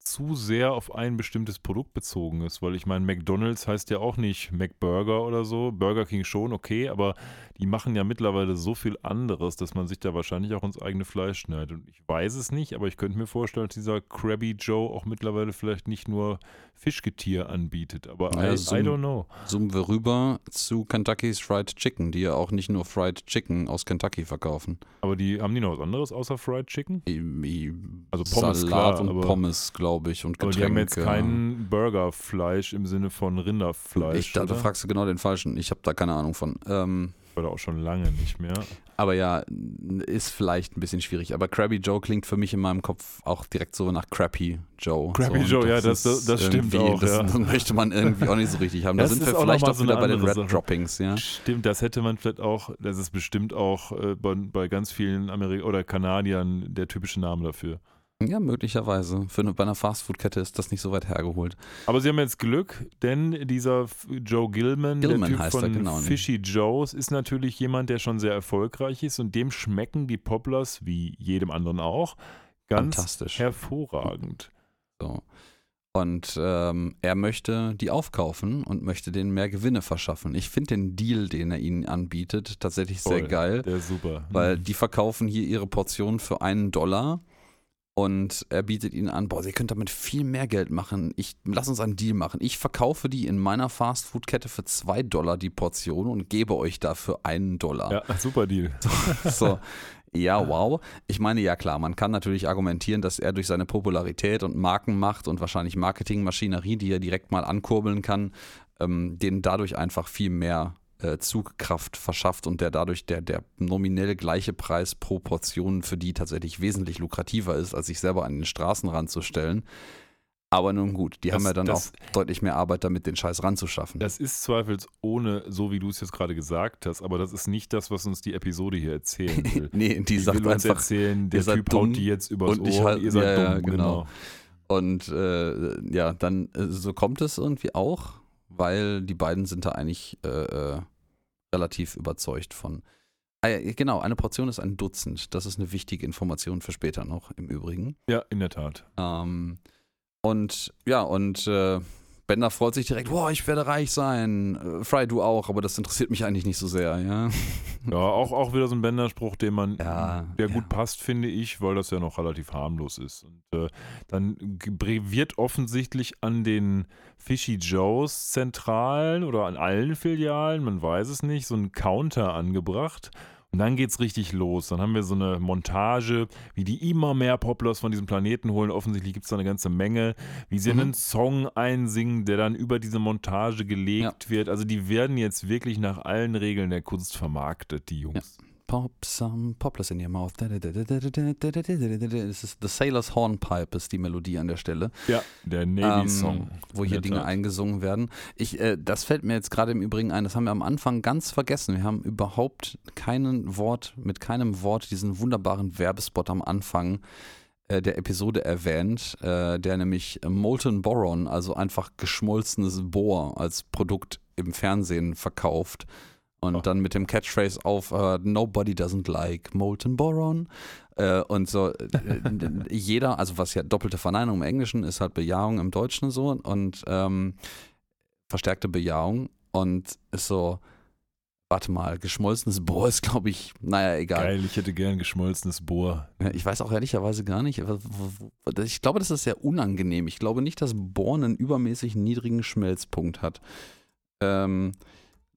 A: zu sehr auf ein bestimmtes Produkt bezogen ist, weil ich meine, McDonald's heißt ja auch nicht McBurger oder so, Burger King schon, okay, aber die machen ja mittlerweile so viel anderes, dass man sich da wahrscheinlich auch ins eigene Fleisch schneidet. Und ich weiß es nicht, aber ich könnte mir vorstellen, dass dieser Krabby Joe auch mittlerweile vielleicht nicht nur Fischgetier anbietet, aber
B: Ja,
A: I,
B: so-
A: I don't know.
B: Zoomen wir rüber zu Kentucky's Fried Chicken, die ja auch nicht nur Fried Chicken aus Kentucky verkaufen.
A: Aber die haben die noch was anderes außer Fried Chicken?
B: I-
A: Also Pommes,
B: Salat
A: klar,
B: und
A: aber-
B: Pommes, glaube ich, und
A: Aber
B: Getränke.
A: die haben jetzt kein Burgerfleisch im Sinne von Rinderfleisch.
B: Ich, da, da fragst du genau den Falschen. Ich habe da keine Ahnung von. Ähm,
A: Oder auch schon lange nicht mehr.
B: aber ja, ist vielleicht ein bisschen schwierig. Aber Krabby Joe klingt für mich in meinem Kopf auch direkt so nach Crappy Joe.
A: Crappy
B: so,
A: Joe, ja, das-
B: ist
A: das stimmt auch,
B: Das,
A: ja.
B: das möchte man irgendwie auch nicht so richtig haben. Da
A: Das
B: sind wir
A: auch
B: vielleicht auch
A: so
B: wieder bei den Red
A: Sache.
B: Droppings, ja.
A: Stimmt, das hätte man vielleicht auch, das ist bestimmt auch äh, bei, bei ganz vielen Amerik oder Kanadiern der typische Name dafür.
B: Ja, möglicherweise. Für eine, bei einer Fastfood-Kette ist das nicht so weit hergeholt.
A: Aber sie haben jetzt Glück, denn dieser Joe Gilman,
B: Gilman
A: der Typ
B: heißt er,
A: von
B: genau.
A: Fishy Joe's, ist natürlich jemand, der schon sehr erfolgreich ist und dem schmecken die Poplars, wie jedem anderen auch, ganz
B: Fantastisch.
A: hervorragend.
B: So. Und ähm, er möchte die aufkaufen und möchte denen mehr Gewinne verschaffen. Ich finde den Deal, den er ihnen anbietet, tatsächlich sehr
A: Voll,
B: geil.
A: Der ist super.
B: Weil
A: Mhm.
B: die verkaufen hier ihre Portion für einen Dollar und er bietet ihnen an, boah, ihr könnt damit viel mehr Geld machen. Ich lass uns einen Deal machen. Ich verkaufe die in meiner Fastfood-Kette für zwei Dollar die Portion und gebe euch dafür einen Dollar.
A: ja, super Deal.
B: So. Ja, wow. Ich meine, ja klar, man kann natürlich argumentieren, dass er durch seine Popularität und Markenmacht und wahrscheinlich Marketingmaschinerie, die er direkt mal ankurbeln kann, ähm, denen dadurch einfach viel mehr äh, Zugkraft verschafft und der dadurch der, der nominell gleiche Preis pro Portion für die tatsächlich wesentlich lukrativer ist, als sich selber an den Straßenrand zu stellen. Aber nun gut, die
A: Das-
B: haben ja dann
A: das-
B: auch deutlich mehr Arbeit damit, den Scheiß ranzuschaffen.
A: Das ist zweifelsohne, so wie du es jetzt gerade gesagt hast, aber das ist nicht das, was uns die Episode hier erzählen will.
B: nee, die
A: Die
B: sagt
A: will uns
B: einfach,
A: erzählen, der Typ
B: dumm
A: haut die jetzt übers
B: und ich
A: Ohr,
B: halt-
A: ihr seid
B: ja, ja,
A: dumm,
B: genau.
A: genau.
B: Und äh, ja, dann äh, so kommt es irgendwie auch, weil die beiden sind da eigentlich äh, äh, relativ überzeugt von. Ja, genau, eine Portion ist ein Dutzend. Das ist eine wichtige Information für später noch, im Übrigen.
A: Ja, in der Tat.
B: Ähm, und ja, und äh, Bender freut sich direkt, boah, ich werde reich sein. Äh, Fry, du auch, aber das interessiert mich eigentlich nicht so sehr, ja.
A: Ja, auch, auch wieder so ein Bänderspruch, den man,
B: Ja,
A: der
B: ja.
A: gut passt, finde ich, weil das ja noch relativ harmlos ist. Und äh, dann wird offensichtlich an den Fishy Joe's Zentralen oder an allen Filialen, man weiß es nicht, so ein Counter angebracht. Und dann geht's richtig los. Dann haben wir so eine Montage, wie die immer mehr Poplars von diesem Planeten holen. Offensichtlich gibt's da eine ganze Menge. Wie sie
B: Mhm.
A: einen Song einsingen, der dann über diese Montage gelegt wird. Also die werden jetzt wirklich nach allen Regeln der Kunst vermarktet, die Jungs.
B: Pop some poplars in your mouth. Das ist The Sailor's Hornpipe ist die Melodie an der Stelle.
A: Ja, der Navy-Song.
B: Ähm, wo hier Dinge
A: Tat.
B: eingesungen werden. Ich, äh, das fällt mir jetzt gerade im Übrigen ein, das haben wir am Anfang ganz vergessen. Wir haben überhaupt keinen Wort, mit keinem Wort diesen wunderbaren Werbespot am Anfang äh, der Episode erwähnt, äh, der nämlich Molten Boron, also einfach geschmolzenes Bohr als Produkt im Fernsehen verkauft. Und
A: Oh.
B: dann mit dem Catchphrase auf äh, Nobody doesn't like Molten Boron. Äh, und so äh, jeder, also was ja doppelte Verneinung im Englischen ist halt Bejahung im Deutschen so und ähm, verstärkte Bejahung und ist so, warte mal, geschmolzenes Bohr ist, glaube ich, naja, egal.
A: Geil, ich hätte gern geschmolzenes Bohr.
B: Ich weiß auch ehrlicherweise gar nicht. Ich glaube, das ist sehr unangenehm. Ich glaube nicht, dass Bohr einen übermäßig niedrigen Schmelzpunkt hat. Ähm,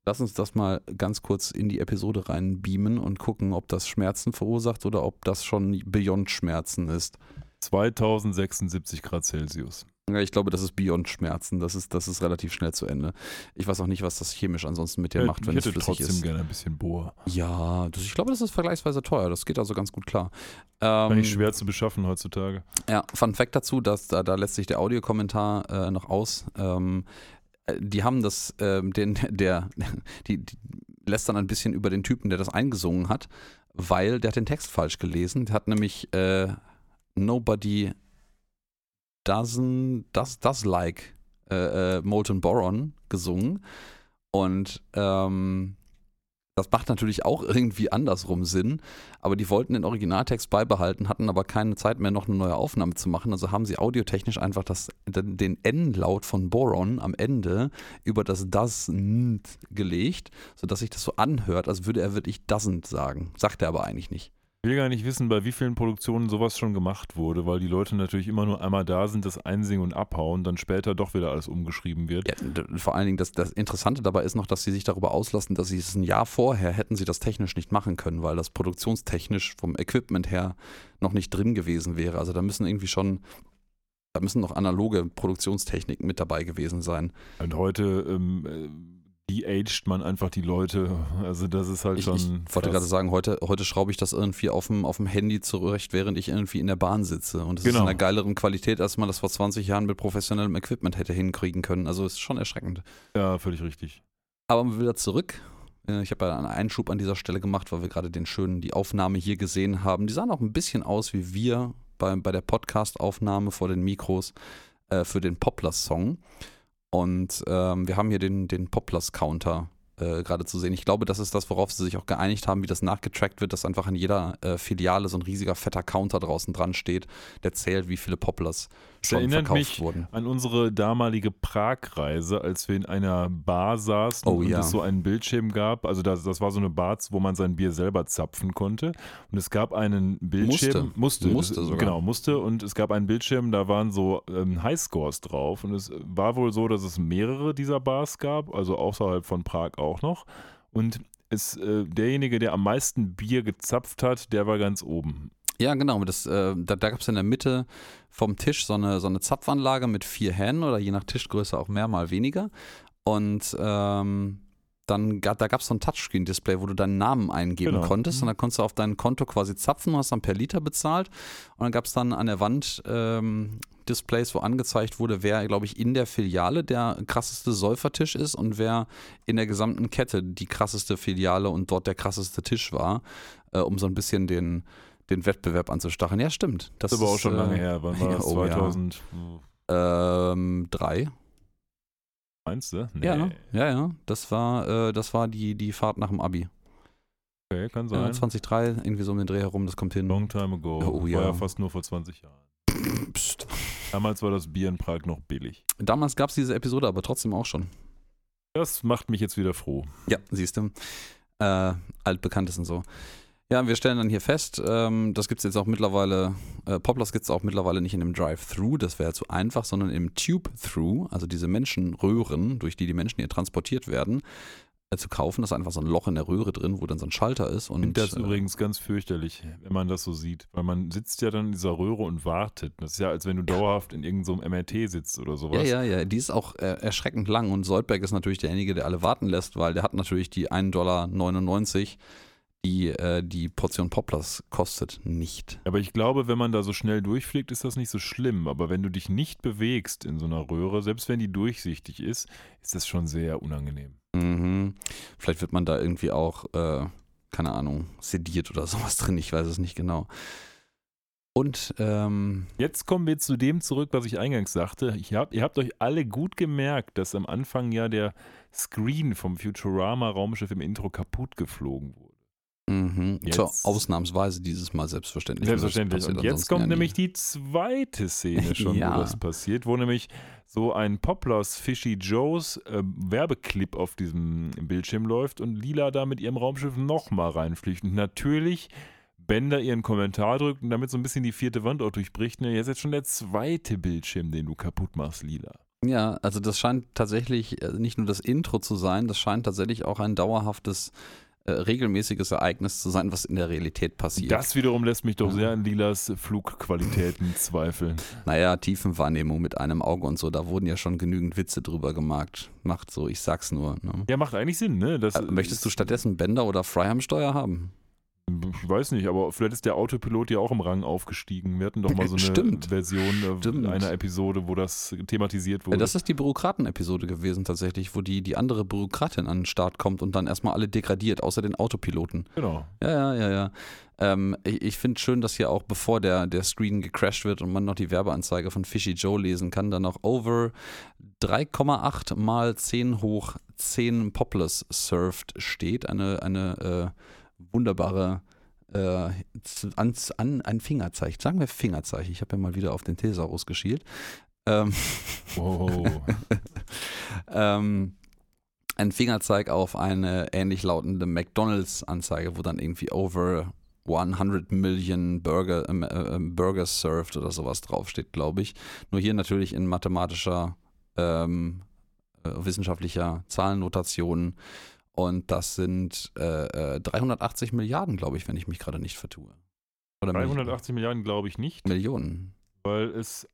B: lass uns das mal ganz kurz in die Episode reinbeamen und gucken, ob das Schmerzen verursacht oder ob das schon Beyond Schmerzen ist.
A: 2076 Grad Celsius.
B: Ja, ich glaube, das ist Beyond Schmerzen. Das ist, das ist relativ schnell zu Ende. Ich weiß auch nicht, was das chemisch ansonsten mit dir
A: Ja,
B: macht, wenn
A: ich
B: es
A: hätte
B: flüssig
A: trotzdem
B: ist.
A: gerne ein bisschen Bohr.
B: Ja, das, ich glaube, das ist vergleichsweise teuer. Das geht also ganz gut klar. Ähm,
A: nicht schwer zu beschaffen heutzutage.
B: Ja, Fun Fact dazu, dass da, da lässt sich der Audiokommentar äh, noch aus. Ähm, äh, die haben das, ähm, den, der, die, die lässt dann ein bisschen über den Typen, der das eingesungen hat, weil der hat den Text falsch gelesen. Der hat nämlich äh, Nobody doesn't, does, does like äh, äh, Molten Boron gesungen. Und ähm, das macht natürlich auch irgendwie andersrum Sinn, aber die wollten den Originaltext beibehalten, hatten aber keine Zeit mehr, noch eine neue Aufnahme zu machen. Also haben sie audiotechnisch einfach das, den N-Laut von Boron am Ende über das doesn't gelegt, sodass sich das so anhört, als würde er wirklich doesn't sagen. Sagt er aber eigentlich nicht.
A: Ich will gar nicht wissen, bei wie vielen Produktionen sowas schon gemacht wurde, weil die Leute natürlich immer nur einmal da sind, das einsingen und abhauen, dann später doch wieder alles umgeschrieben wird.
B: Ja, vor allen Dingen, das, das Interessante dabei ist noch, dass sie sich darüber auslassen, dass sie es ein Jahr vorher hätten sie das technisch nicht machen können, weil das produktionstechnisch vom Equipment her noch nicht drin gewesen wäre. Also da müssen irgendwie schon, da müssen noch analoge Produktionstechniken mit dabei gewesen sein.
A: Und heute ähm, äh, de-aged man einfach die Leute. Also das ist halt
B: Ich,
A: schon.
B: ich wollte gerade sagen, heute, heute schraube ich das irgendwie auf dem, auf dem Handy zurecht, während ich irgendwie in der Bahn sitze. Und es ist
A: Genau.
B: in einer geileren Qualität, als man das vor 20 Jahren mit professionellem Equipment hätte hinkriegen können. Also es ist schon erschreckend.
A: Ja, völlig richtig.
B: Aber wieder zurück. Äh, Ich habe ja einen Einschub an dieser Stelle gemacht, weil wir gerade den schönen, die Aufnahme hier gesehen haben. Die sahen auch ein bisschen aus wie wir bei, bei der Podcast-Aufnahme vor den Mikros äh, für den Poplars-Song. Und ähm, wir haben hier den, den Poplars-Counter äh, gerade zu sehen. Ich glaube, das ist das, worauf sie sich auch geeinigt haben, wie das nachgetrackt wird, dass einfach an jeder äh, Filiale so ein riesiger fetter Counter draußen dran steht, der zählt, wie viele Poplars schon
A: erinnert
B: verkauft
A: mich
B: wurden.
A: an unsere damalige Prag-Reise, als wir in einer Bar saßen
B: Oh
A: und
B: ja.
A: es so einen Bildschirm gab. Also das, das war so eine Bar, wo man sein Bier selber zapfen konnte. Und es gab einen Bildschirm. Musste.
B: Musste
A: das,
B: sogar.
A: Genau, musste. Und es gab einen Bildschirm, da waren so ähm, Highscores drauf. Und es war wohl so, dass es mehrere dieser Bars gab, also außerhalb von Prag auch noch. Und es, äh, derjenige, der am meisten Bier gezapft hat, der war ganz oben.
B: Ja, genau. Das, äh, da da gab es in der Mitte vom Tisch so eine, so eine Zapfanlage mit vier Händen oder je nach Tischgröße auch mehr, mal weniger. Und ähm, dann gab, da gab es so ein Touchscreen-Display, wo du deinen Namen eingeben
A: Genau.
B: konntest und dann konntest du auf dein Konto quasi zapfen, hast dann per Liter bezahlt und dann gab es dann an der Wand ähm, Displays, wo angezeigt wurde, wer, glaube ich, in der Filiale der krasseste Säufertisch ist und wer in der gesamten Kette die krasseste Filiale und dort der krasseste Tisch war, äh, um so ein bisschen den, den Wettbewerb anzustacheln. Ja, stimmt. Das
A: Das ist aber auch schon
B: äh,
A: lange her. Wann war
B: ja,
A: das?
B: oh ja.
A: 2001,
B: Ähm,
A: meinst du? Nee.
B: Ja, ne? ja, ja. Das war, äh, das war die, die Fahrt nach dem Abi.
A: Okay, kann
B: Ja,
A: sein.
B: 2003, irgendwie so um den Dreh herum, das kommt hin.
A: Long time ago.
B: Oh,
A: war
B: ja.
A: ja fast nur vor 20 Jahren.
B: Psst.
A: Damals war das Bier in Prag noch billig.
B: Damals gab es diese Episode aber trotzdem auch schon.
A: Das macht mich jetzt wieder froh.
B: Ja, siehst du. Äh, altbekanntes und so. Ja, wir stellen dann hier fest, ähm, das gibt es jetzt auch mittlerweile, äh, Poplars gibt es auch mittlerweile nicht in einem Drive-Thru, das wäre zu einfach, sondern im Tube-Thru, also diese Menschenröhren, durch die die Menschen hier transportiert werden, äh, zu kaufen. Das ist einfach so ein Loch in der Röhre drin, wo dann so ein Schalter ist.
A: Ich
B: Und
A: finde das
B: äh,
A: übrigens ganz fürchterlich, wenn man das so sieht. Weil man sitzt ja dann in dieser Röhre und wartet. Das ist ja, als wenn du dauerhaft in irgendeinem so MRT sitzt oder sowas.
B: Ja, ja, ja, die ist auch äh, erschreckend lang und Soldberg ist natürlich derjenige, der alle warten lässt, weil der hat natürlich die 1,99 Dollar, die äh, die Portion Poplars kostet, nicht.
A: Aber ich glaube, wenn man da so schnell durchfliegt, ist das nicht so schlimm. Aber wenn du dich nicht bewegst in so einer Röhre, selbst wenn die durchsichtig ist, ist das schon sehr unangenehm.
B: Mhm. Vielleicht wird man da irgendwie auch, äh, keine Ahnung, sediert oder sowas drin, ich weiß es nicht genau. Und ähm,
A: Jetzt kommen wir zu dem zurück, was ich eingangs sagte. Ich hab, ihr habt euch alle gut gemerkt, dass am Anfang ja der Screen vom Futurama-Raumschiff im Intro kaputt geflogen wurde.
B: Mhm.
A: Jetzt-
B: Zur ausnahmsweise dieses Mal selbstverständlich.
A: Selbstverständlich. Und jetzt kommt
B: ja
A: nämlich die zweite Szene schon,
B: Ja.
A: wo das passiert, wo nämlich so ein Poplars Fishy Joes äh, Werbeclip auf diesem Bildschirm läuft und Lila da mit ihrem Raumschiff nochmal reinfliegt. Und natürlich Bender ihren Kommentar drückt und damit so ein bisschen die vierte Wand auch durchbricht. Ne, jetzt ist schon der zweite Bildschirm, den du kaputt machst, Lila.
B: Ja, also das scheint tatsächlich äh, nicht nur das Intro zu sein, das scheint tatsächlich auch ein dauerhaftes, äh, regelmäßiges Ereignis zu sein, was in der Realität passiert.
A: Das wiederum lässt mich doch sehr an Lilas Flugqualitäten zweifeln.
B: Naja, Tiefenwahrnehmung mit einem Auge und so, da wurden ja schon genügend Witze drüber gemacht. Macht so, ich sag's nur. Ne?
A: Ja, macht eigentlich Sinn, ne? Das
B: Äh, Möchtest du stattdessen Bender oder Fry am Steuer haben?
A: Ich weiß nicht, aber vielleicht ist der Autopilot ja auch im Rang aufgestiegen. Wir hatten doch mal so eine
B: Stimmt.
A: Version äh,
B: Stimmt.
A: einer Episode, wo das thematisiert wurde.
B: Das ist die Bürokraten-Episode gewesen tatsächlich, wo die, die andere Bürokratin an den Start kommt und dann erstmal alle degradiert, außer den Autopiloten.
A: genau.
B: Ja, ja, ja, ja. Ähm, ich ich finde schön, dass hier auch, bevor der, der Screen gecrashed wird und man noch die Werbeanzeige von Fishy Joe lesen kann, dann noch over 3,8 mal 10 hoch 10 Poplars surfed steht. Eine, eine äh, wunderbare äh, an, an, ein Fingerzeichen. Sagen wir Fingerzeichen. Ich habe ja mal wieder auf den Thesaurus geschielt. Ähm,
A: Wow.
B: ähm, ein Fingerzeig auf eine ähnlich lautende McDonalds-Anzeige, wo dann irgendwie over 100 Million Burger, ähm, äh, ähm, Burgers served oder sowas draufsteht, glaube ich. Nur hier natürlich in mathematischer, ähm, äh, wissenschaftlicher Zahlennotation. Und das sind äh, äh, 380 Milliarden, glaube ich, wenn ich mich gerade nicht vertue. Oder Milli-
A: 380 Milliarden glaube ich nicht,
B: Millionen.
A: weil es,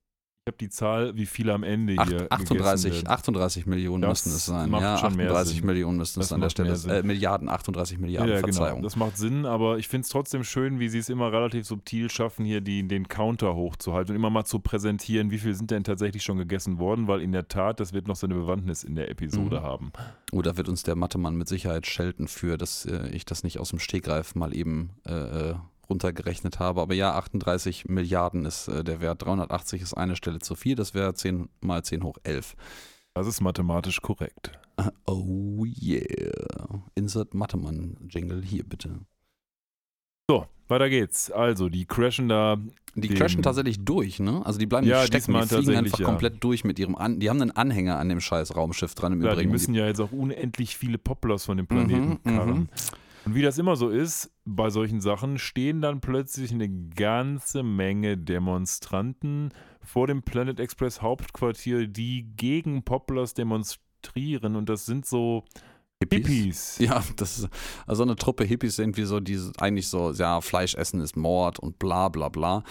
A: habe die Zahl, wie viele am Ende
B: Acht,
A: hier
B: 38,
A: gegessen werden.
B: 38 Millionen
A: Das
B: müssen es sein.
A: macht
B: Ja,
A: schon mehr
B: 38
A: Sinn.
B: Millionen müssten es an der Stelle sein. Äh, Milliarden, 38 Milliarden,
A: ja,
B: Verzeihung.
A: genau. Das macht Sinn, aber ich finde es trotzdem schön, wie sie es immer relativ subtil schaffen, hier die, den Counter hochzuhalten und immer mal zu präsentieren, wie viel sind denn tatsächlich schon gegessen worden, weil in der Tat, das wird noch seine Bewandtnis in der Episode
B: Mhm.
A: haben.
B: Oh, da wird uns der Mathemann mit Sicherheit schelten für, dass äh, ich das nicht aus dem Stegreif mal eben äh, äh, runtergerechnet habe. Aber ja, 38 Milliarden ist äh, der Wert. 380 ist eine Stelle zu viel. Das wäre 10 mal 10 hoch 11.
A: Das ist mathematisch korrekt.
B: Oh yeah. Insert Mathemann-Jingle hier bitte.
A: So, weiter geht's. Also, die crashen da.
B: Die crashen tatsächlich durch, ne? Also die bleiben
A: Ja,
B: nicht stecken, die fliegen einfach
A: ja.
B: komplett durch mit ihrem An Die haben einen Anhänger an dem scheiß Raumschiff dran im
A: Ja, die
B: Übrigen.
A: müssen ja jetzt auch unendlich viele Poplars von dem Planeten
B: Mhm,
A: karren.
B: mhm.
A: Und wie das immer so ist, bei solchen Sachen stehen dann plötzlich eine ganze Menge Demonstranten vor dem Planet Express Hauptquartier, die gegen Poplars demonstrieren. Und das sind so Hippies.
B: Ja, das ist also eine Truppe Hippies irgendwie so, die eigentlich so, ja, Fleisch essen ist Mord und bla bla bla.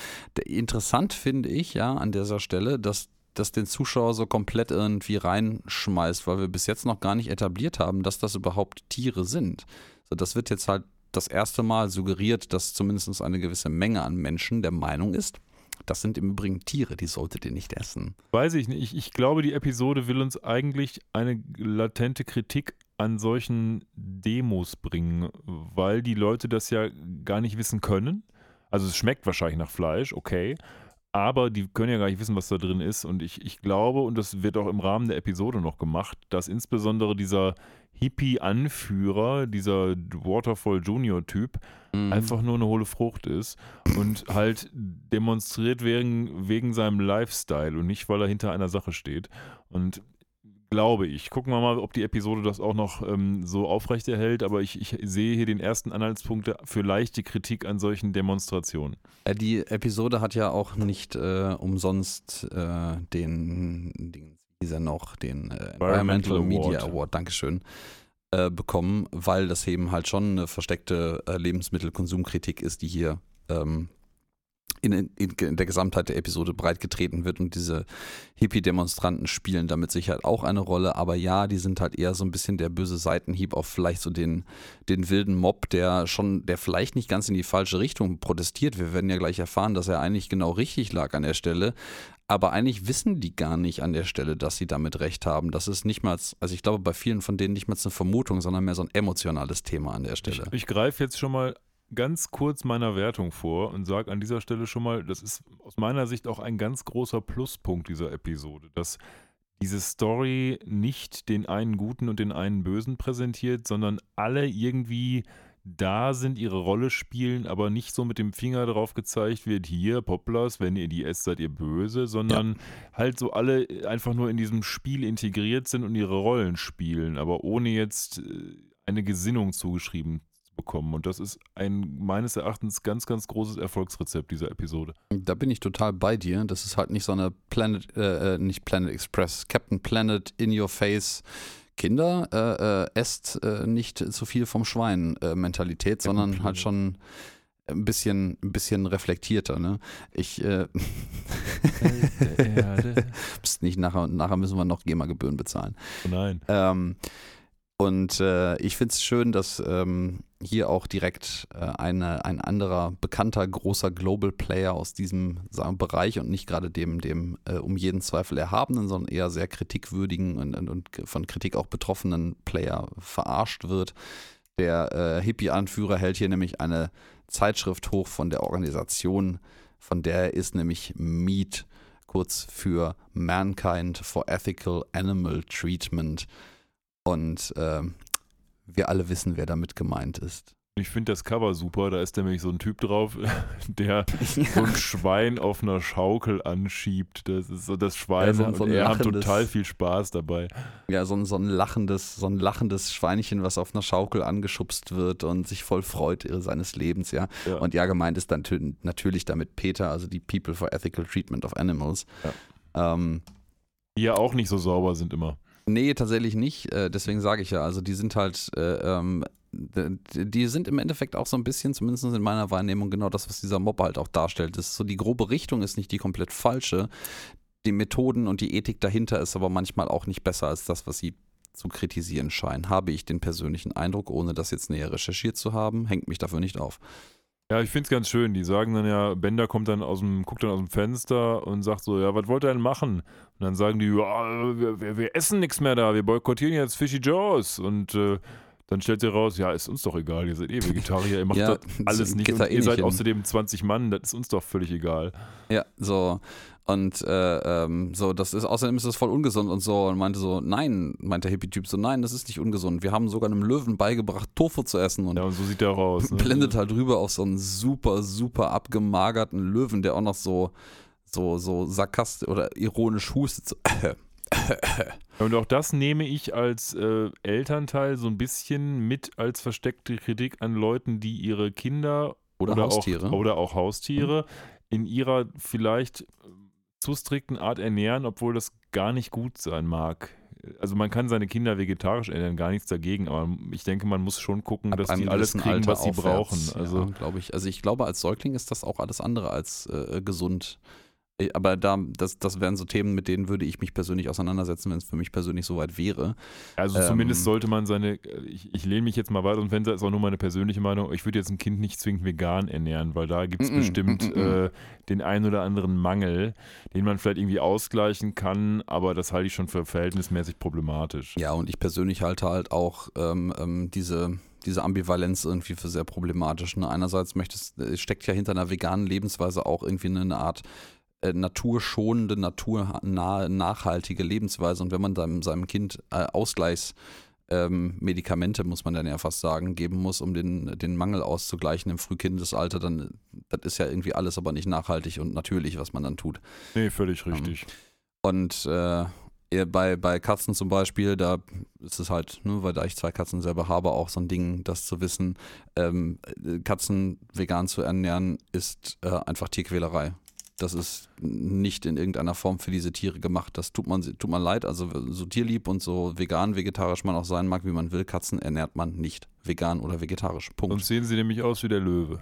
B: Interessant finde ich ja an dieser Stelle, dass das den Zuschauer so komplett irgendwie reinschmeißt, weil wir bis jetzt noch gar nicht etabliert haben, dass das überhaupt Tiere sind. So, das wird jetzt halt das erste Mal suggeriert, dass zumindest eine gewisse Menge an Menschen der Meinung ist, das sind im Übrigen Tiere, die solltet ihr nicht essen.
A: Weiß ich nicht. Ich, ich glaube, die Episode will uns eigentlich eine latente Kritik an solchen Demos bringen, weil die Leute das ja gar nicht wissen können. Also es schmeckt wahrscheinlich nach Fleisch, okay. Aber die können ja gar nicht wissen, was da drin ist. Und ich, ich glaube, und das wird auch im Rahmen der Episode noch gemacht, dass insbesondere dieser Hippie-Anführer, dieser Waterfall Junior-Typ,
B: Mhm.
A: einfach nur eine hohle Frucht ist und halt demonstriert wegen, wegen seinem Lifestyle und nicht, weil er hinter einer Sache steht. Und glaube ich, gucken wir mal, ob die Episode das auch noch ähm, so aufrechterhält, aber ich, ich sehe hier den ersten Anhaltspunkt für leichte Kritik an solchen Demonstrationen.
B: Äh, Die Episode hat ja auch nicht äh, umsonst äh, den, den, wie hieß er noch, den äh, Environmental
A: Environmental
B: Media
A: Award.
B: Award, Dankeschön, äh, bekommen, weil das eben halt schon eine versteckte äh, Lebensmittelkonsumkritik ist, die hier ähm, in, in, in der Gesamtheit der Episode breitgetreten wird und diese Hippie-Demonstranten spielen damit sicher auch eine Rolle, aber ja, die sind halt eher so ein bisschen der böse Seitenhieb auf vielleicht so den, den wilden Mob, der schon, der vielleicht nicht ganz in die falsche Richtung protestiert. Wir werden ja gleich erfahren, dass er eigentlich genau richtig lag an der Stelle. Aber eigentlich wissen die gar nicht an der Stelle, dass sie damit recht haben. Das ist nicht mal, also ich glaube, bei vielen von denen nicht mal eine Vermutung, sondern mehr so ein emotionales Thema an der
A: Ich,
B: Stelle.
A: ich greife jetzt schon mal ganz kurz meiner Wertung vor und sage an dieser Stelle schon mal, das ist aus meiner Sicht auch ein ganz großer Pluspunkt dieser Episode, dass diese Story nicht den einen Guten und den einen Bösen präsentiert, sondern alle irgendwie da sind, ihre Rolle spielen, aber nicht so mit dem Finger drauf gezeigt wird, hier, Poplars, wenn ihr die esst, seid ihr böse, sondern halt so alle einfach nur in diesem Spiel integriert sind und ihre Rollen spielen, aber ohne jetzt äh, eine Gesinnung zugeschrieben zu bekommen. Und das ist ein meines Erachtens ganz, ganz großes Erfolgsrezept dieser Episode.
B: Da bin ich total bei dir. Das ist halt nicht so eine Planet, äh, äh nicht Planet Express, Captain Planet in your face. Kinder äh, äh, esst äh, nicht zu viel vom Schwein äh, Mentalität, sondern halt schon ein bisschen, ein bisschen reflektierter. Ne? Ich äh, Psst, nicht nachher, nachher müssen wir noch GEMA-Gebühren bezahlen.
A: Oh nein.
B: Ähm, und äh, ich finde es schön, dass ähm, hier auch direkt äh, eine, ein anderer bekannter großer Global Player aus diesem sagen, Bereich und nicht gerade dem, dem äh, um jeden Zweifel erhabenen, sondern eher sehr kritikwürdigen und, und, und von Kritik auch betroffenen Player verarscht wird. Der äh, Hippie-Anführer hält hier nämlich eine Zeitschrift hoch von der Organisation, von der er ist, nämlich Meat, kurz für Mankind for Ethical Animal Treatment. Und äh, wir alle wissen, wer damit gemeint ist.
A: Ich finde das Cover super. Da ist nämlich so ein Typ drauf, der so ein Schwein auf einer Schaukel anschiebt. Das ist so das Schwein
B: Ja, so-
A: und
B: so ein
A: er hat total viel Spaß dabei.
B: Ja, so ein, so, ein lachendes, so ein lachendes Schweinchen, was auf einer Schaukel angeschubst wird und sich voll freut seines Lebens, ja.
A: Ja.
B: Und ja, gemeint ist dann natürlich damit Peter, also die People for Ethical Treatment of Animals. Ähm,
A: Die ja auch nicht so sauber sind immer.
B: Nee, tatsächlich nicht. Äh, deswegen sage ich ja, also die sind halt, äh, ähm, die sind im Endeffekt auch so ein bisschen, zumindest in meiner Wahrnehmung, genau das, was dieser Mob halt auch darstellt. Das ist so die grobe Richtung ist nicht die komplett falsche. Die Methoden und die Ethik dahinter ist aber manchmal auch nicht besser als das, was sie zu kritisieren scheinen. Habe ich den persönlichen Eindruck, ohne das jetzt näher recherchiert zu haben, hängt mich dafür nicht auf.
A: Ja, ich finde es ganz schön. Die sagen dann ja, Bender kommt dann aus dem, guckt dann aus dem Fenster und sagt so, ja, was wollt ihr denn machen? Und dann sagen die, ja, wir, wir, wir essen nichts mehr da, wir boykottieren jetzt Fishy Joes. Und äh, dann stellt sie raus, ja, ist uns doch egal, ihr seid eh Vegetarier, ihr macht
B: Ja,
A: das alles nicht und
B: eh
A: ihr seid
B: hin.
A: außerdem 20 Mann, das ist uns doch völlig egal.
B: Ja, so. Und äh, ähm, so, das ist, außerdem ist das voll ungesund und so. Und meinte so, nein, meint der Hippie-Typ so, nein, das ist nicht ungesund. Wir haben sogar einem Löwen beigebracht, Tofu zu essen. Und
A: Ja, und so sieht der raus. Ne?
B: blendet halt rüber auf so einen super, super abgemagerten Löwen, der auch noch so, so, so sarkastisch oder ironisch hustet. So,
A: Und auch das nehme ich als äh, Elternteil so ein bisschen mit als versteckte Kritik an Leuten, die ihre Kinder
B: oder, Haustiere.
A: Auch, oder auch Haustiere in ihrer vielleicht zu strikten Art ernähren, obwohl das gar nicht gut sein mag. Also man kann seine Kinder vegetarisch ernähren, gar nichts dagegen, aber ich denke, man muss schon gucken,
B: Ab
A: dass die alles kriegen,
B: Alter
A: was sie
B: aufwärts,
A: brauchen. Also
B: ja, glaube ich. Also ich glaube, als Säugling ist das auch alles andere als äh, gesund. Äh, Aber da, das, das wären so Themen, mit denen würde ich mich persönlich auseinandersetzen, wenn es für mich persönlich soweit wäre.
A: Also
B: Ähm,
A: zumindest sollte man seine, ich, ich lehne mich jetzt mal weiter und Fenster, ist auch nur meine persönliche Meinung, ich würde jetzt ein Kind nicht zwingend vegan ernähren, weil da gibt es
B: Mm, mm,
A: bestimmt
B: mm, mm,
A: äh, den einen oder anderen Mangel, den man vielleicht irgendwie ausgleichen kann, aber das halte ich schon für verhältnismäßig problematisch.
B: Ja, und ich persönlich halte halt auch ähm, ähm, diese, diese Ambivalenz irgendwie für sehr problematisch. Ne? Einerseits möchtest, äh, steckt ja hinter einer veganen Lebensweise auch irgendwie eine Art äh, naturschonende, naturnahe, nachhaltige Lebensweise. Und wenn man dann seinem Kind äh, Ausgleichs ähm, Medikamente, muss man dann ja fast sagen, geben muss, um den, den Mangel auszugleichen im Frühkindesalter, dann das ist ja irgendwie alles aber nicht nachhaltig und natürlich, was man dann tut.
A: Nee, völlig richtig.
B: Und äh, bei, bei Katzen zum Beispiel, da ist es halt, ne, weil da ich zwei Katzen selber habe, auch so ein Ding, das zu wissen, ähm, äh, Katzen vegan zu ernähren, ist äh, einfach Tierquälerei. Das ist nicht in irgendeiner Form für diese Tiere gemacht. Das tut man, tut man leid. Also so tierlieb und so vegan, vegetarisch man auch sein mag, wie man will, Katzen ernährt man nicht. Vegan oder vegetarisch. Punkt.
A: Sonst sehen sie nämlich aus wie der Löwe.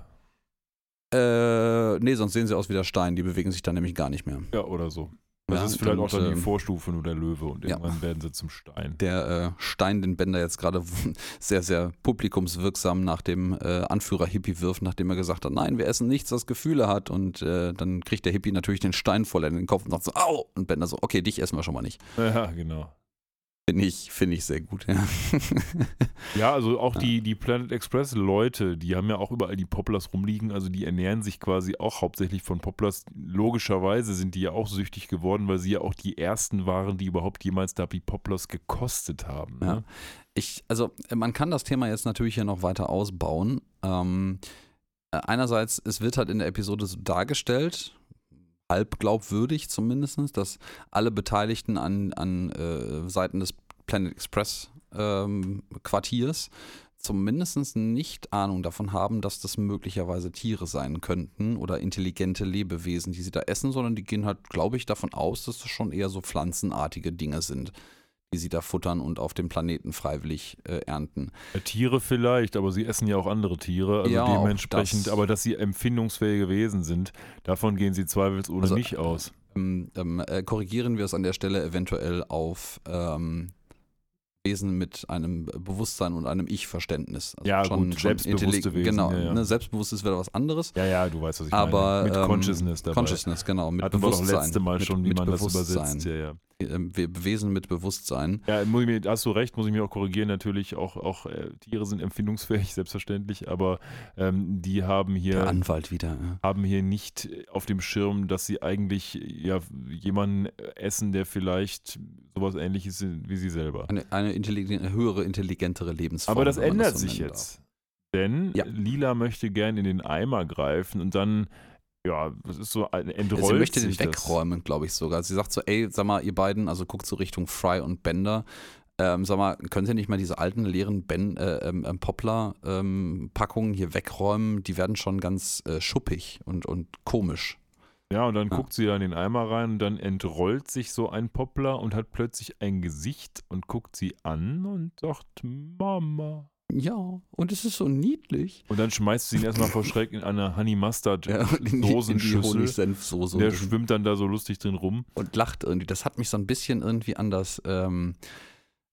B: Äh, nee, sonst sehen sie aus wie der Stein. Die bewegen sich dann nämlich gar nicht mehr.
A: Ja, oder so. Das
B: Ja,
A: ist vielleicht
B: und,
A: auch dann die
B: ähm,
A: Vorstufe nur der Löwe und
B: ja.
A: irgendwann werden sie zum Stein.
B: der äh, Stein den Bender jetzt gerade sehr, sehr publikumswirksam nach dem äh, Anführer Hippie wirft, nachdem er gesagt hat, nein, wir essen nichts, das Gefühle hat. Und äh, dann kriegt der Hippie natürlich den Stein voll in den Kopf und sagt so, au! Und Bender so, okay, dich essen wir schon mal nicht.
A: Ja, genau.
B: Finde ich, find ich sehr gut, ja.
A: Ja, also auch die, die Planet Express Leute, die haben ja auch überall die Poplars rumliegen, also die ernähren sich quasi auch hauptsächlich von Poplars. Logischerweise sind die ja auch süchtig geworden, weil sie ja auch die ersten waren, die überhaupt jemals da die Poplars gekostet haben. Ne?
B: Ja. Ich, also man kann das Thema jetzt natürlich hier noch weiter ausbauen. Ähm, äh, einerseits, es wird halt in der Episode so dargestellt, halb glaubwürdig zumindest, dass alle Beteiligten an, an äh, Seiten des Planet Express ähm, Quartiers zumindest nicht Ahnung davon haben, dass das möglicherweise Tiere sein könnten oder intelligente Lebewesen, die sie da essen, sondern die gehen halt, glaube ich, davon aus, dass das schon eher so pflanzenartige Dinge sind, die sie da futtern und auf dem Planeten freiwillig äh, ernten.
A: Ja, Tiere vielleicht, aber sie essen ja auch andere Tiere, also
B: Ja,
A: dementsprechend,
B: das.
A: aber dass sie empfindungsfähige Wesen sind, davon gehen sie zweifelsohne
B: Also,
A: nicht aus.
B: Ähm, ähm, äh, korrigieren wir es an der Stelle eventuell auf ähm, Wesen mit einem Bewusstsein und einem Ich-Verständnis. Also
A: Ja, gut, selbstbewusste
B: intelli-
A: Wesen,
B: Genau,
A: ja, ja.
B: Ne, selbstbewusst ist wieder was anderes.
A: Ja, ja, du weißt, was ich
B: Aber,
A: meine. Mit
B: ähm,
A: Consciousness dabei.
B: Consciousness, genau, mit
A: Hatten wir doch
B: Bewusstsein.
A: letzte Mal
B: mit,
A: schon, wie man das
B: Bewusstsein.
A: übersetzt. Ja, ja.
B: Ähm, wir- Wesen mit Bewusstsein.
A: Ja, muss ich mir, hast du recht, muss ich mir auch korrigieren. Natürlich, auch, auch äh, Tiere sind empfindungsfähig, selbstverständlich, aber ähm, die haben
B: Der
A: hier,
B: Anwalt wieder. Ja.
A: haben hier nicht auf dem Schirm, dass sie eigentlich ja, jemanden essen, der vielleicht sowas ähnliches ist wie sie selber.
B: Eine, eine intelligen, höhere, intelligentere Lebensform.
A: Aber das ändert
B: so
A: sich jetzt. Denn
B: Ja.
A: Lila möchte gern in den Eimer greifen und dann, ja, das ist so ein entrollt
B: Sie möchte den wegräumen, glaube ich sogar. Sie sagt so, ey, sag mal, ihr beiden, also guckt so Richtung Fry und Bender, ähm, sag mal, könnt ihr nicht mal diese alten leeren ben, äh, ähm, ähm, Poplar-Packungen hier wegräumen? Die werden schon ganz äh, schuppig und, und komisch.
A: Ja, und dann
B: Ja.
A: guckt sie da in den Eimer rein und dann entrollt sich so ein Poplar und hat plötzlich ein Gesicht und guckt sie an und sagt, Mama.
B: Ja, und es ist so niedlich.
A: Und dann schmeißt sie ihn erstmal vor Schreck in eine Honey Mustard
B: Ja, in die, in die
A: Dosenschüssel. Der schwimmt dann da so lustig drin rum.
B: und lacht irgendwie. Das hat mich so ein bisschen irgendwie an das, ähm,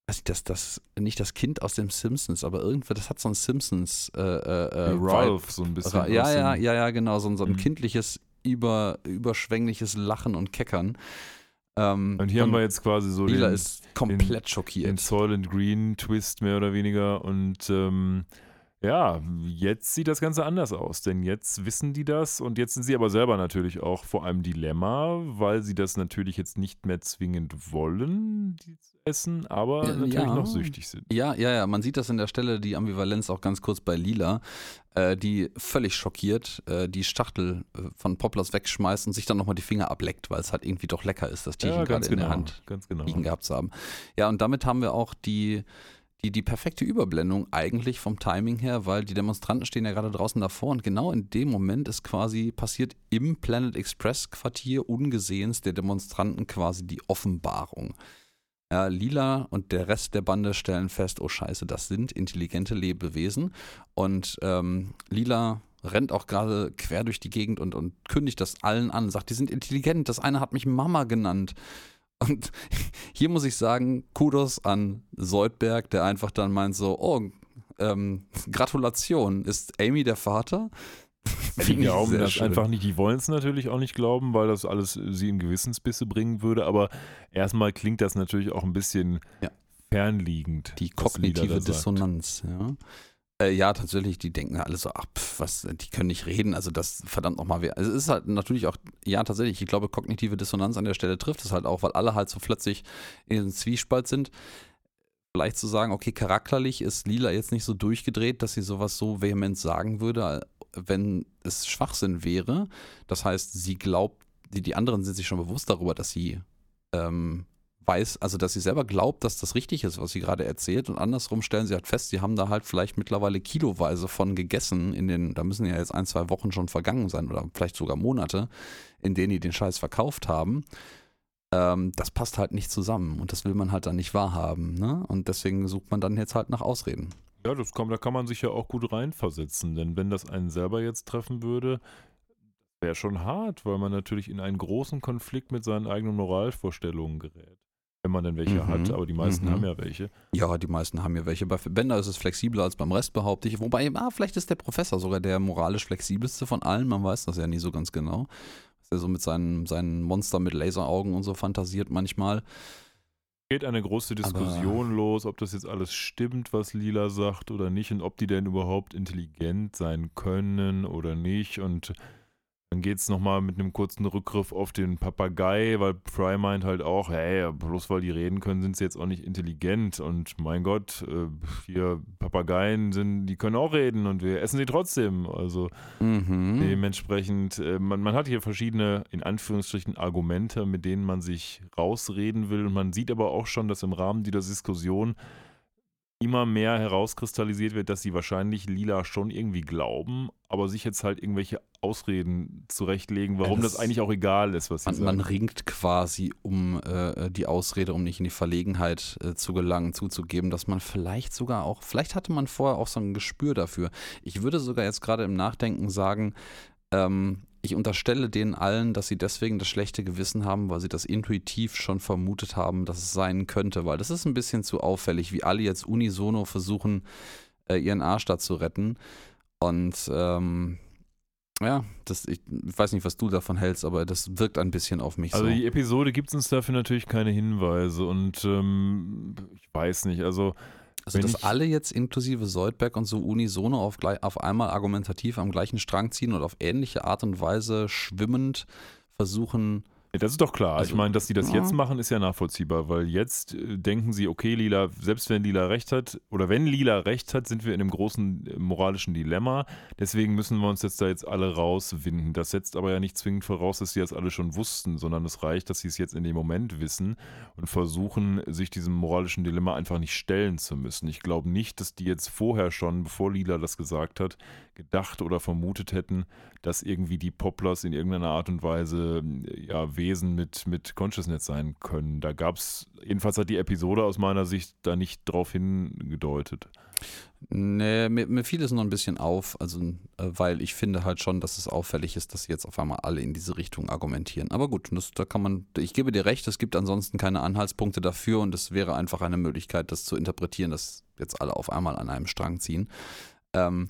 B: ich, das, das, nicht das Kind aus dem Simpsons, aber irgendwie, das hat so ein Simpsons äh, äh, äh,
A: Ralph so ein bisschen.
B: Ja, ja, ja, ja, genau, so, ein- so ein
A: Mhm.
B: kindliches, über, überschwängliches Lachen und Keckern. Ähm,
A: Und hier haben wir jetzt quasi so
B: Lila
A: den,
B: ist komplett
A: den
B: schockiert.
A: Soylent Green Twist mehr oder weniger. Und ähm, ja, jetzt sieht das Ganze anders aus, denn jetzt wissen die das und jetzt sind sie aber selber natürlich auch vor einem Dilemma, weil sie das natürlich jetzt nicht mehr zwingend wollen, die zu essen, aber
B: Ja,
A: natürlich
B: ja.
A: noch süchtig sind.
B: Ja, ja, ja, man sieht das in der Stelle, die Ambivalenz auch ganz kurz bei Lila, äh, die völlig schockiert äh, die Schachtel äh, von Poplars wegschmeißt und sich dann nochmal die Finger ableckt, weil es halt irgendwie doch lecker ist, das Tierchen
A: Ja,
B: gerade
A: ganz
B: in
A: genau.
B: der Hand
A: Ganz genau.
B: liegen gehabt zu haben. Ja, und damit haben wir auch die, die, die perfekte Überblendung eigentlich vom Timing her, weil die Demonstranten stehen ja gerade draußen davor und genau in dem Moment ist quasi passiert im Planet Express Quartier ungesehens der Demonstranten quasi die Offenbarung. Ja, Lila und der Rest der Bande stellen fest, oh scheiße, das sind intelligente Lebewesen. Und ähm, Lila rennt auch gerade quer durch die Gegend und, und kündigt das allen an, sagt, die sind intelligent, das eine hat mich Mama genannt. Und hier muss ich sagen, Kudos an Soldberg, der einfach dann meint so, oh, ähm, Gratulation, ist Amy der Vater?
A: Die glauben das
B: schön.
A: einfach nicht. Die wollen es natürlich auch nicht glauben, weil das alles sie in Gewissensbisse bringen würde. Aber erstmal klingt das natürlich auch ein bisschen
B: Ja.
A: fernliegend.
B: Die kognitive. Dissonanz, ja. Äh, ja, tatsächlich, die denken alle so, ach, pf, was, die können nicht reden, also das verdammt nochmal wer. Also es ist halt natürlich auch, ja, tatsächlich, ich glaube, kognitive Dissonanz an der Stelle trifft es halt auch, weil alle halt so plötzlich in diesem Zwiespalt sind. Vielleicht zu sagen, okay, charakterlich ist Lila jetzt nicht so durchgedreht, dass sie sowas so vehement sagen würde, wenn es Schwachsinn wäre. Das heißt, sie glaubt, die, die anderen sind sich schon bewusst darüber, dass sie ähm, weiß, also dass sie selber glaubt, dass das richtig ist, was sie gerade erzählt. Und andersrum stellen sie halt fest, sie haben da halt vielleicht mittlerweile kiloweise von gegessen in den, da müssen ja jetzt ein, zwei Wochen schon vergangen sein oder vielleicht sogar Monate, in denen die den Scheiß verkauft haben. Ähm, das passt halt nicht zusammen und das will man halt dann nicht wahrhaben. Ne? Und deswegen sucht man dann jetzt halt nach Ausreden.
A: Ja, das kommt, da kann man sich ja auch gut reinversetzen, denn wenn das einen selber jetzt treffen würde, wäre schon hart, weil man natürlich in einen großen Konflikt mit seinen eigenen Moralvorstellungen gerät. Wenn man denn welche
B: Mhm,
A: hat, aber die meisten
B: mhm.
A: haben ja welche.
B: Ja, die meisten haben ja welche. Bei Bender ist es flexibler als beim Rest, behaupte ich. Wobei, ah, vielleicht ist der Professor sogar der moralisch flexibelste von allen. Man weiß das ja nie so ganz genau. Dass er so mit seinen, seinen Monster mit Laseraugen und so fantasiert manchmal.
A: geht eine große Diskussion
B: Aber-
A: los, ob das jetzt alles stimmt, was Lila sagt oder nicht und ob die denn überhaupt intelligent sein können oder nicht. Und dann geht es nochmal mit einem kurzen Rückgriff auf den Papagei, weil Fry meint halt auch, hey, bloß weil die reden können, sind sie jetzt auch nicht intelligent. Und mein Gott, äh, hier Papageien sind, die können auch reden und wir essen sie trotzdem. Also
B: Mhm.
A: Dementsprechend, äh, man, man hat hier verschiedene, in Anführungsstrichen, Argumente, mit denen man sich rausreden will. Und man sieht aber auch schon, dass im Rahmen dieser Diskussion immer mehr herauskristallisiert wird, dass sie wahrscheinlich Lila schon irgendwie glauben, aber sich jetzt halt irgendwelche Ausreden zurechtlegen, warum
B: das-
A: das, eigentlich auch egal ist, was sie
B: Man,
A: sagen.
B: man ringt quasi um äh, die Ausrede, um nicht in die Verlegenheit äh, zu gelangen, zuzugeben, dass man vielleicht sogar auch, vielleicht hatte man vorher auch so ein Gespür dafür. Ich würde sogar jetzt gerade im Nachdenken sagen, ähm, ich unterstelle denen allen, dass sie deswegen das schlechte Gewissen haben, weil sie das intuitiv schon vermutet haben, dass es sein könnte, weil das ist ein bisschen zu auffällig, wie alle jetzt unisono versuchen, äh, ihren Arsch da zu retten. Und ähm, ja, das, ich weiß nicht, was du davon hältst, aber das wirkt ein bisschen auf mich
A: Also
B: so.
A: die Episode gibt uns dafür natürlich keine Hinweise und ähm, ich weiß nicht, also
B: Also, dass
A: ich-
B: alle jetzt inklusive Soldberg und so unisono auf, auf einmal argumentativ am gleichen Strang ziehen und auf ähnliche Art und Weise schwimmend versuchen,
A: Das ist doch klar.
B: Also,
A: ich meine, dass die das
B: ja.
A: jetzt machen, ist ja nachvollziehbar, weil jetzt äh, denken sie, okay, Lila, selbst wenn Lila recht hat, oder wenn Lila recht hat, sind wir in einem großen äh, moralischen Dilemma. Deswegen müssen wir uns jetzt da jetzt alle rauswinden. Das setzt aber ja nicht zwingend voraus, dass sie das alle schon wussten, sondern es reicht, dass sie es jetzt in dem Moment wissen und versuchen, sich diesem moralischen Dilemma einfach nicht stellen zu müssen. Ich glaube nicht, dass die jetzt vorher schon, bevor Lila das gesagt hat, gedacht oder vermutet hätten, dass irgendwie die Poplars in irgendeiner Art und Weise ja, Wesen mit, mit Consciousness sein können. Da gab es, jedenfalls hat die Episode aus meiner Sicht da nicht drauf hingedeutet.
B: Nee, mir, mir fiel es noch ein bisschen auf, also äh, weil ich finde halt schon, dass es auffällig ist, dass jetzt auf einmal alle in diese Richtung argumentieren. Aber gut, das, da kann man, ich gebe dir recht, es gibt ansonsten keine Anhaltspunkte dafür und es wäre einfach eine Möglichkeit, das zu interpretieren, dass jetzt alle auf einmal an einem Strang ziehen. Ähm,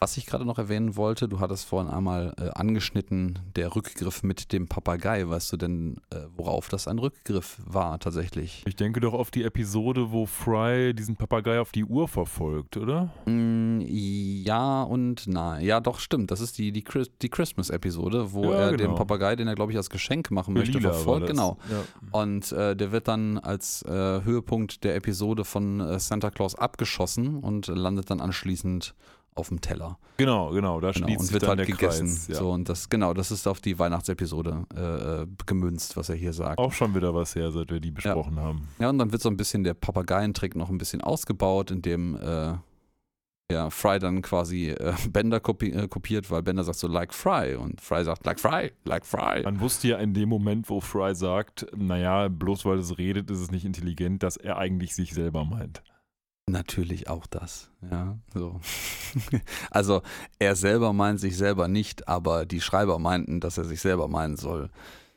B: was ich gerade noch erwähnen wollte, du hattest vorhin einmal äh, angeschnitten, der Rückgriff mit dem Papagei. Weißt du denn, äh, worauf das ein Rückgriff war tatsächlich?
A: Ich denke doch auf die Episode, wo Fry diesen Papagei auf die Uhr verfolgt, oder?
B: Mm, Ja und nein. Ja, doch, stimmt. Das ist die, die, Chris, die Christmas-Episode, wo
A: Ja,
B: er den
A: genau.
B: Papagei, den er, glaube ich, als Geschenk machen möchte,
A: Lila
B: verfolgt. Genau.
A: Ja.
B: Und äh, der wird dann als äh, Höhepunkt der Episode von äh, Santa Claus abgeschossen und landet dann anschließend auf dem Teller.
A: Genau, genau, da
B: Genau,
A: schließt
B: und wird
A: dann
B: halt
A: der
B: gegessen.
A: Kreis. Ja.
B: So, und das, genau, das ist auf die Weihnachtsepisode äh, äh, gemünzt, was er hier sagt.
A: Auch schon wieder was her, seit wir die besprochen haben.
B: Ja, und dann wird so ein bisschen der Papageientrick noch ein bisschen ausgebaut, indem äh, ja, Fry dann quasi äh, Bender kopi äh, kopiert, weil Bender sagt so like Fry und Fry sagt like Fry, like Fry.
A: Man wusste ja in dem Moment, wo Fry sagt, naja, bloß weil es redet, ist es nicht intelligent, dass er eigentlich sich selber meint.
B: Natürlich auch das, ja. So. also er selber meint sich selber nicht, aber die Schreiber meinten, dass er sich selber meinen soll.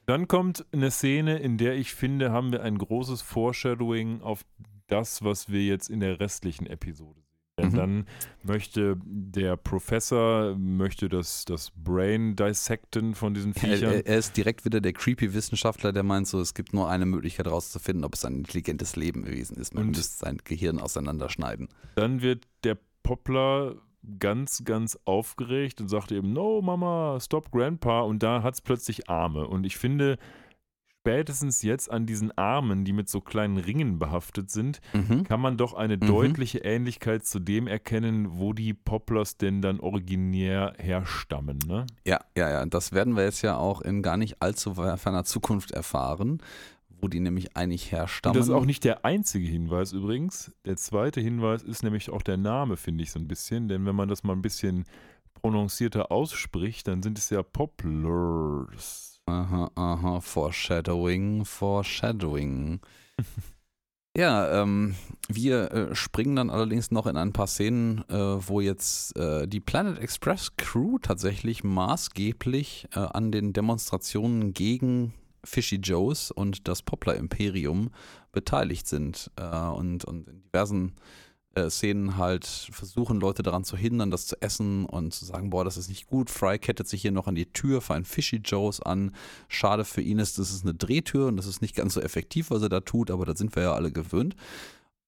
A: Dann kommt eine Szene, in der ich finde, haben wir ein großes Foreshadowing auf das, was wir jetzt in der restlichen Episode. Denn
B: Mhm.
A: dann möchte der Professor, möchte das, das Brain dissecten von diesen
B: Er,
A: Viechern.
B: er, er ist direkt wieder der creepy Wissenschaftler, der meint so, es gibt nur eine Möglichkeit herauszufinden, ob es ein intelligentes Lebewesen ist. Man
A: Und-
B: müsste sein Gehirn auseinanderschneiden.
A: Dann wird der Poplar ganz, ganz aufgeregt und sagt eben, no, Mama, stop Grandpa. Und da hat es plötzlich Arme. Und ich finde, spätestens jetzt an diesen Armen, die mit so kleinen Ringen behaftet sind,
B: Mhm.
A: kann man doch eine
B: Mhm.
A: deutliche Ähnlichkeit zu dem erkennen, wo die Poplars denn dann originär herstammen. Ne?
B: Ja, ja, ja. Das werden wir jetzt ja auch in gar nicht allzu ferner Zukunft erfahren, wo die nämlich eigentlich
A: Und
B: herstammen.
A: das ist auch nicht der einzige Hinweis übrigens. Der zweite Hinweis ist nämlich auch der Name, finde ich so ein bisschen. Denn wenn man das mal ein bisschen prononcierter ausspricht, dann sind es ja Poplars.
B: Aha, aha, Foreshadowing, Foreshadowing. ja, ähm, wir äh, springen dann allerdings noch in ein paar Szenen, äh, wo jetzt äh, die Planet Express Crew tatsächlich maßgeblich äh, an den Demonstrationen gegen Fishy Joes und das Poplar Imperium beteiligt sind äh, und, und in diversen äh, Szenen halt versuchen, Leute daran zu hindern, das zu essen und zu sagen, boah, das ist nicht gut. Fry kettet sich hier noch an die Tür für einen Fishy Joes an. Schade für ihn ist, das ist eine Drehtür und das ist nicht ganz so effektiv, was er da tut, aber da sind wir ja alle gewöhnt.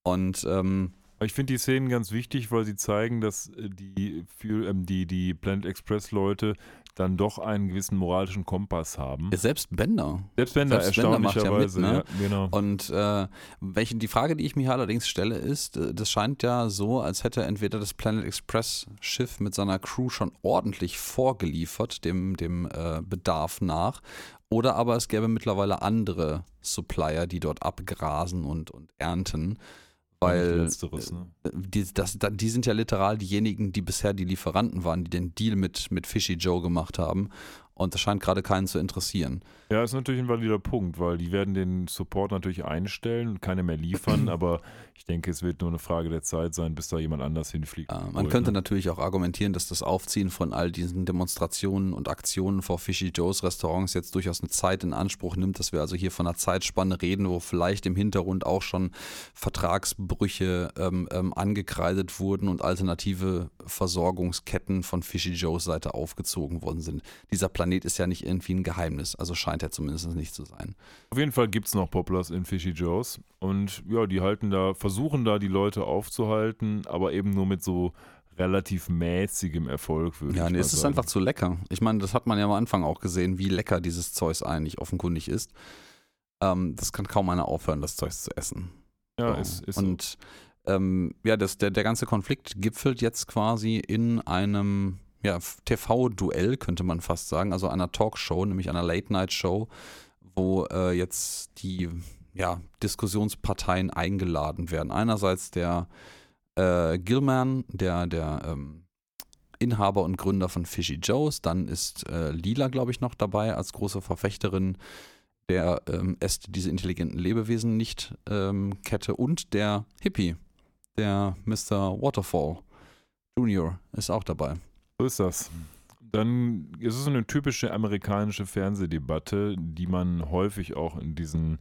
B: Und ähm,
A: ich finde die Szenen ganz wichtig, weil sie zeigen, dass äh, die, für, ähm, die, die Planet Express Leute dann doch einen gewissen moralischen Kompass haben.
B: Selbst Bender.
A: Selbst Bender,
B: Selbst Bender macht ja
A: erstaunlicherweise.
B: mit, ne?
A: ja, genau.
B: Und äh, welche, die Frage, die ich mir allerdings stelle, ist, äh, das scheint ja so, als hätte entweder das Planet Express Schiff mit seiner Crew schon ordentlich vorgeliefert, dem, dem äh, Bedarf nach, oder aber es gäbe mittlerweile andere Supplier, die dort abgrasen und, und ernten. Weil
A: Letzteres, ne?
B: die, das, da- die sind ja literal diejenigen, die bisher die Lieferanten waren, die den Deal mit, mit Fishy Joe gemacht haben. Und das scheint gerade keinen zu interessieren.
A: Ja, ist natürlich ein valider Punkt, weil die werden den Support natürlich einstellen und keine mehr liefern, aber ich denke, es wird nur eine Frage der Zeit sein, bis da jemand anders hinfliegt.
B: Äh, man
A: Wohl,
B: könnte natürlich auch argumentieren, dass das Aufziehen von all diesen Demonstrationen und Aktionen vor Fishy Joes Restaurants jetzt durchaus eine Zeit in Anspruch nimmt, dass wir also hier von einer Zeitspanne reden, wo vielleicht im Hintergrund auch schon Vertragsbrüche ähm, ähm, angekreidet wurden und alternative Versorgungsketten von Fishy Joes Seite aufgezogen worden sind. Dieser Planet ist ja nicht irgendwie ein Geheimnis, also scheint er zumindest nicht zu sein.
A: Auf jeden Fall gibt es noch Poplars in Fishy Joes und ja, die halten da, versuchen da die Leute aufzuhalten, aber eben nur mit so relativ mäßigem Erfolg, würde
B: Ja,
A: ich
B: nee, es ist
A: sagen.
B: einfach zu lecker. Ich meine, das hat man ja am Anfang auch gesehen, wie lecker dieses Zeus eigentlich offenkundig ist. Ähm, das kann kaum einer aufhören, das Zeug zu essen.
A: Ja,
B: So.
A: ist, ist
B: Und ähm, ja, das, der, der ganze Konflikt gipfelt jetzt quasi in einem ja, TV-Duell, könnte man fast sagen, also einer Talkshow, nämlich einer Late-Night-Show, wo äh, jetzt die ja, Diskussionsparteien eingeladen werden. Einerseits der äh, Gilman, der, der ähm, Inhaber und Gründer von Fishy Joes, dann ist äh, Lila, glaube ich, noch dabei als große Verfechterin der ähm, diese intelligenten Lebewesen nicht ähm, Kette und der Hippie, der Mr. Waterfall Junior ist auch dabei.
A: So ist das. Dann ist es so eine typische amerikanische Fernsehdebatte, die man häufig auch in diesen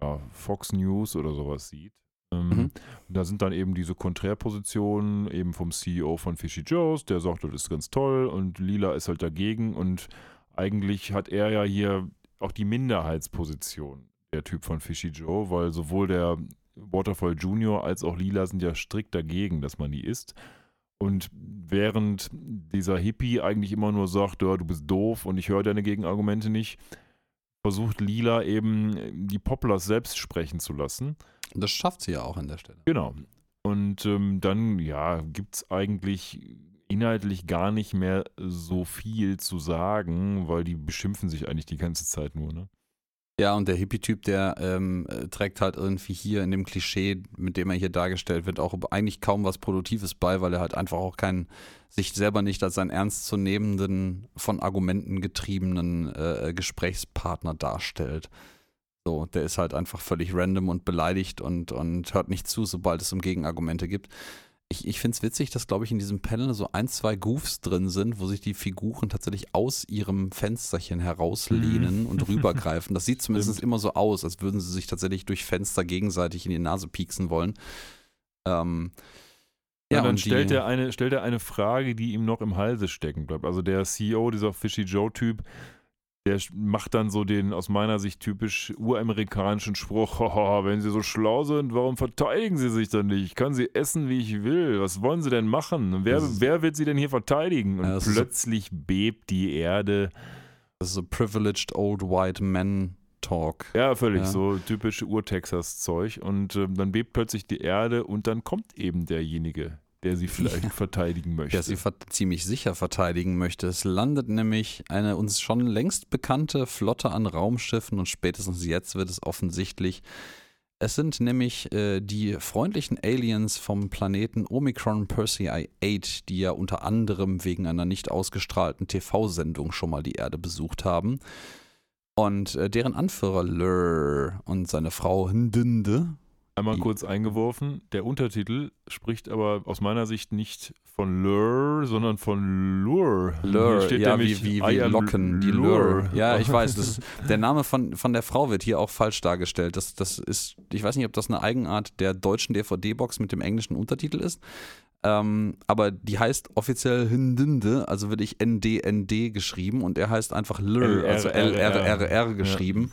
A: ja, Fox News oder sowas sieht. Ähm,
B: Mhm.
A: Da sind dann eben diese Konträrpositionen, eben vom CEO von Fishy Joe's, der sagt, das ist ganz toll und Lila ist halt dagegen und eigentlich hat er ja hier auch die Minderheitsposition, der Typ von Fishy Joe, weil sowohl der Waterfall Junior als auch Lila sind ja strikt dagegen, dass man die isst. Und während dieser Hippie eigentlich immer nur sagt, ja, du bist doof und ich höre deine Gegenargumente nicht, versucht Lila eben die Poplars selbst sprechen zu lassen.
B: Das schafft sie ja auch an der Stelle.
A: Genau. Und ähm, dann, ja, gibt es eigentlich inhaltlich gar nicht mehr so viel zu sagen, weil die beschimpfen sich eigentlich die ganze Zeit nur, ne?
B: Ja, und der Hippie-Typ, der ähm, äh, trägt halt irgendwie hier in dem Klischee, mit dem er hier dargestellt wird, auch eigentlich kaum was Produktives bei, weil er halt einfach auch keinen, sich selber nicht als einen ernstzunehmenden, von Argumenten getriebenen äh, Gesprächspartner darstellt. So, der ist halt einfach völlig random und beleidigt und, und hört nicht zu, sobald es um Gegenargumente gibt. Ich, ich finde es witzig, dass, glaube ich, in diesem Panel so ein, zwei Goofs drin sind, wo sich die Figuren tatsächlich aus ihrem Fensterchen herauslehnen und rübergreifen. Das sieht zumindest immer so aus, als würden sie sich tatsächlich durch Fenster gegenseitig in die Nase pieksen wollen. Ähm,
A: Ja, dann
B: und
A: stellt,
B: die,
A: er eine, stellt er eine Frage, die ihm noch im Halse stecken bleibt. Also der CEO, dieser Fishy Joe-Typ, der macht dann so den aus meiner Sicht typisch uramerikanischen Spruch, "Haha, wenn Sie so schlau sind, warum verteidigen Sie sich dann nicht? Ich kann Sie essen, wie ich will. Was wollen Sie denn machen? Wer, wer wird Sie denn hier verteidigen? Und
B: Ja, ist so-
A: plötzlich bebt die Erde.
B: das ist so privileged old white men talk.
A: Ja, völlig
B: Ja.
A: so typisch Ur-Texas-Zeug. Und ähm, dann bebt plötzlich die Erde und dann kommt eben derjenige, der sie vielleicht verteidigen möchte.
B: der sie ziemlich sicher verteidigen möchte. Es landet nämlich eine uns schon längst bekannte Flotte an Raumschiffen und spätestens jetzt wird es offensichtlich. Es sind nämlich äh, die freundlichen Aliens vom Planeten Omicron Persei 8, die ja unter anderem wegen einer nicht ausgestrahlten TV-Sendung schon mal die Erde besucht haben. Und äh, deren Anführer Lur und seine Frau Ndinde,
A: Einmal kurz eingeworfen, der Untertitel spricht aber aus meiner Sicht nicht von Lure, sondern von Lure.
B: Lure,
A: steht
B: ja, wie, wie, wie Locken, die Lure. Ja, ich weiß, das ist, der Name von, von der Frau wird hier auch falsch dargestellt. Das, das ist, ich weiß nicht, ob das eine Eigenart der deutschen DVD-Box mit dem englischen Untertitel ist. Ähm, aber die heißt offiziell Hindinde, also wird ich NDND geschrieben und er heißt einfach Lure, also LRRR geschrieben.